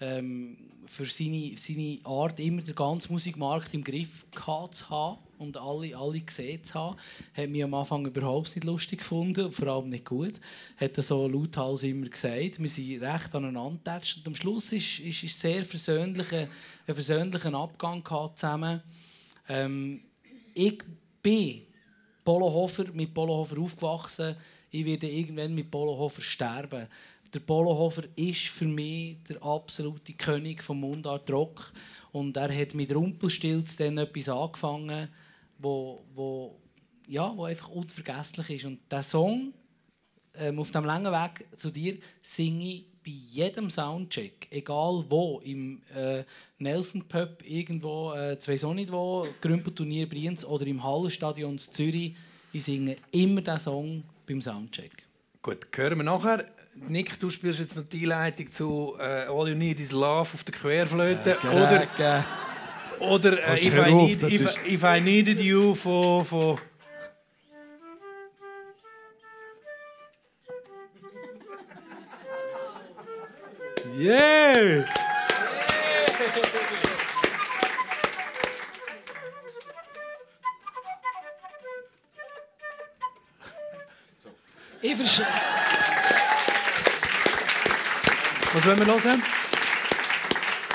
ähm, für seine, seine Art, immer den ganzen Musikmarkt im Griff gehabt zu haben und alle, alle gesehen zu haben, hat mich am Anfang überhaupt nicht lustig gefunden und vor allem nicht gut. Hat er so lauthals immer gesagt. Wir sind recht aneinander und am Schluss ist ist, ist sehr versöhnlicher, ein versöhnlicher Abgang zusammen. Ähm, ich bin Polohofer, mit Polohofer aufgewachsen. Ich werde irgendwann mit Polohofer sterben. Der Polohofer ist für mich der absolute König vom Mundart Rock. Und er hat mit Rumpelstilz dann etwas angefangen, wo, wo, ja, wo einfach unvergesslich ist. Und der Song ähm, auf dem langen Weg zu dir singe ich bei jedem Soundcheck, egal wo, im äh, Nelson Pub irgendwo, äh, zwei so nicht wo, Grümpelturnier Brienz oder im Hallenstadion in Zürich, ich singe immer diesen Song beim Soundcheck. Gut, hören wir nachher. Nick, du spielst jetzt noch die Einleitung zu äh, All You Need Is Love auf der Querflöte. Ja, oder genau. oder äh, if, I need, if, if I Needed You von... Yeah! Ich verstehe. Was wollen wir hören?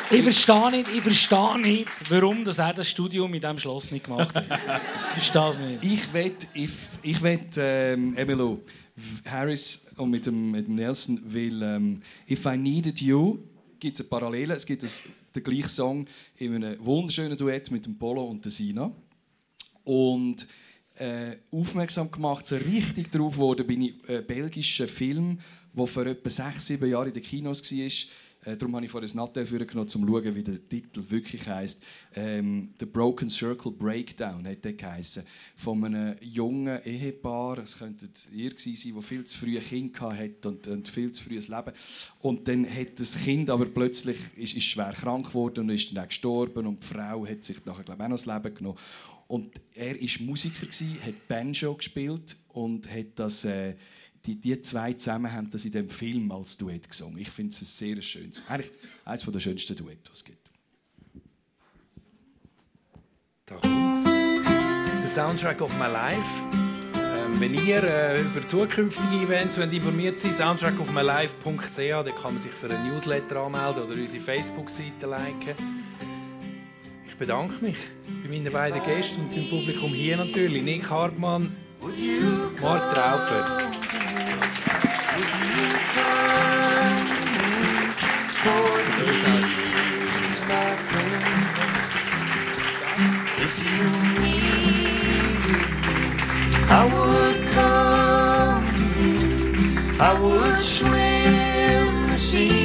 Ich verstehe nicht, ich verstehe nicht, warum dass er das Studium mit diesem Schloss nicht gemacht hat. Ich verstehe es nicht. Ich wett, ich, ich wett, ähm, Emilo, Harris und mit dem, mit dem Nelson, weil ähm, If I Needed You gibt es eine Parallele. Es gibt den gleichen Song in einem wunderschönen Duett mit dem Polo und der Sina. Und äh, aufmerksam gemacht, so richtig drauf wurde, bin ich einen belgischen Film, der vor etwa sechs, sieben Jahren in den Kinos war. Äh, darum habe ich vorhin das Nattel genommen, um zu schauen, wie der Titel wirklich heisst. Ähm, «The Broken Circle Breakdown» hat der geheißen. Von einem jungen Ehepaar, es könnte ihr gewesen sein, der viel zu früh ein Kind hatte und, und viel zu früh ein Leben. Und dann hat das Kind aber plötzlich ist, ist schwer krank geworden und ist dann auch gestorben und die Frau hat sich nachher glaube ich, auch noch das Leben genommen. Und er war Musiker, gewesen, hat Banjo gespielt und hat das, äh, die, die zwei zusammen haben das in dem Film als Duett gesungen. Ich finde es ein sehr schönes, eigentlich eines der schönsten Duette, die es gibt. Da kommt's. Der Soundtrack of my life. Ähm, wenn ihr äh, über zukünftige Events wollt informiert seid, soundtrackofmylife.ch, da kann man sich für einen Newsletter anmelden oder unsere Facebook-Seite liken. Ich bedanke mich bei meinen beiden Gästen und beim Publikum hier natürlich. Nick Hartmann, Mark Traufer. I would come to you. I would swim the sea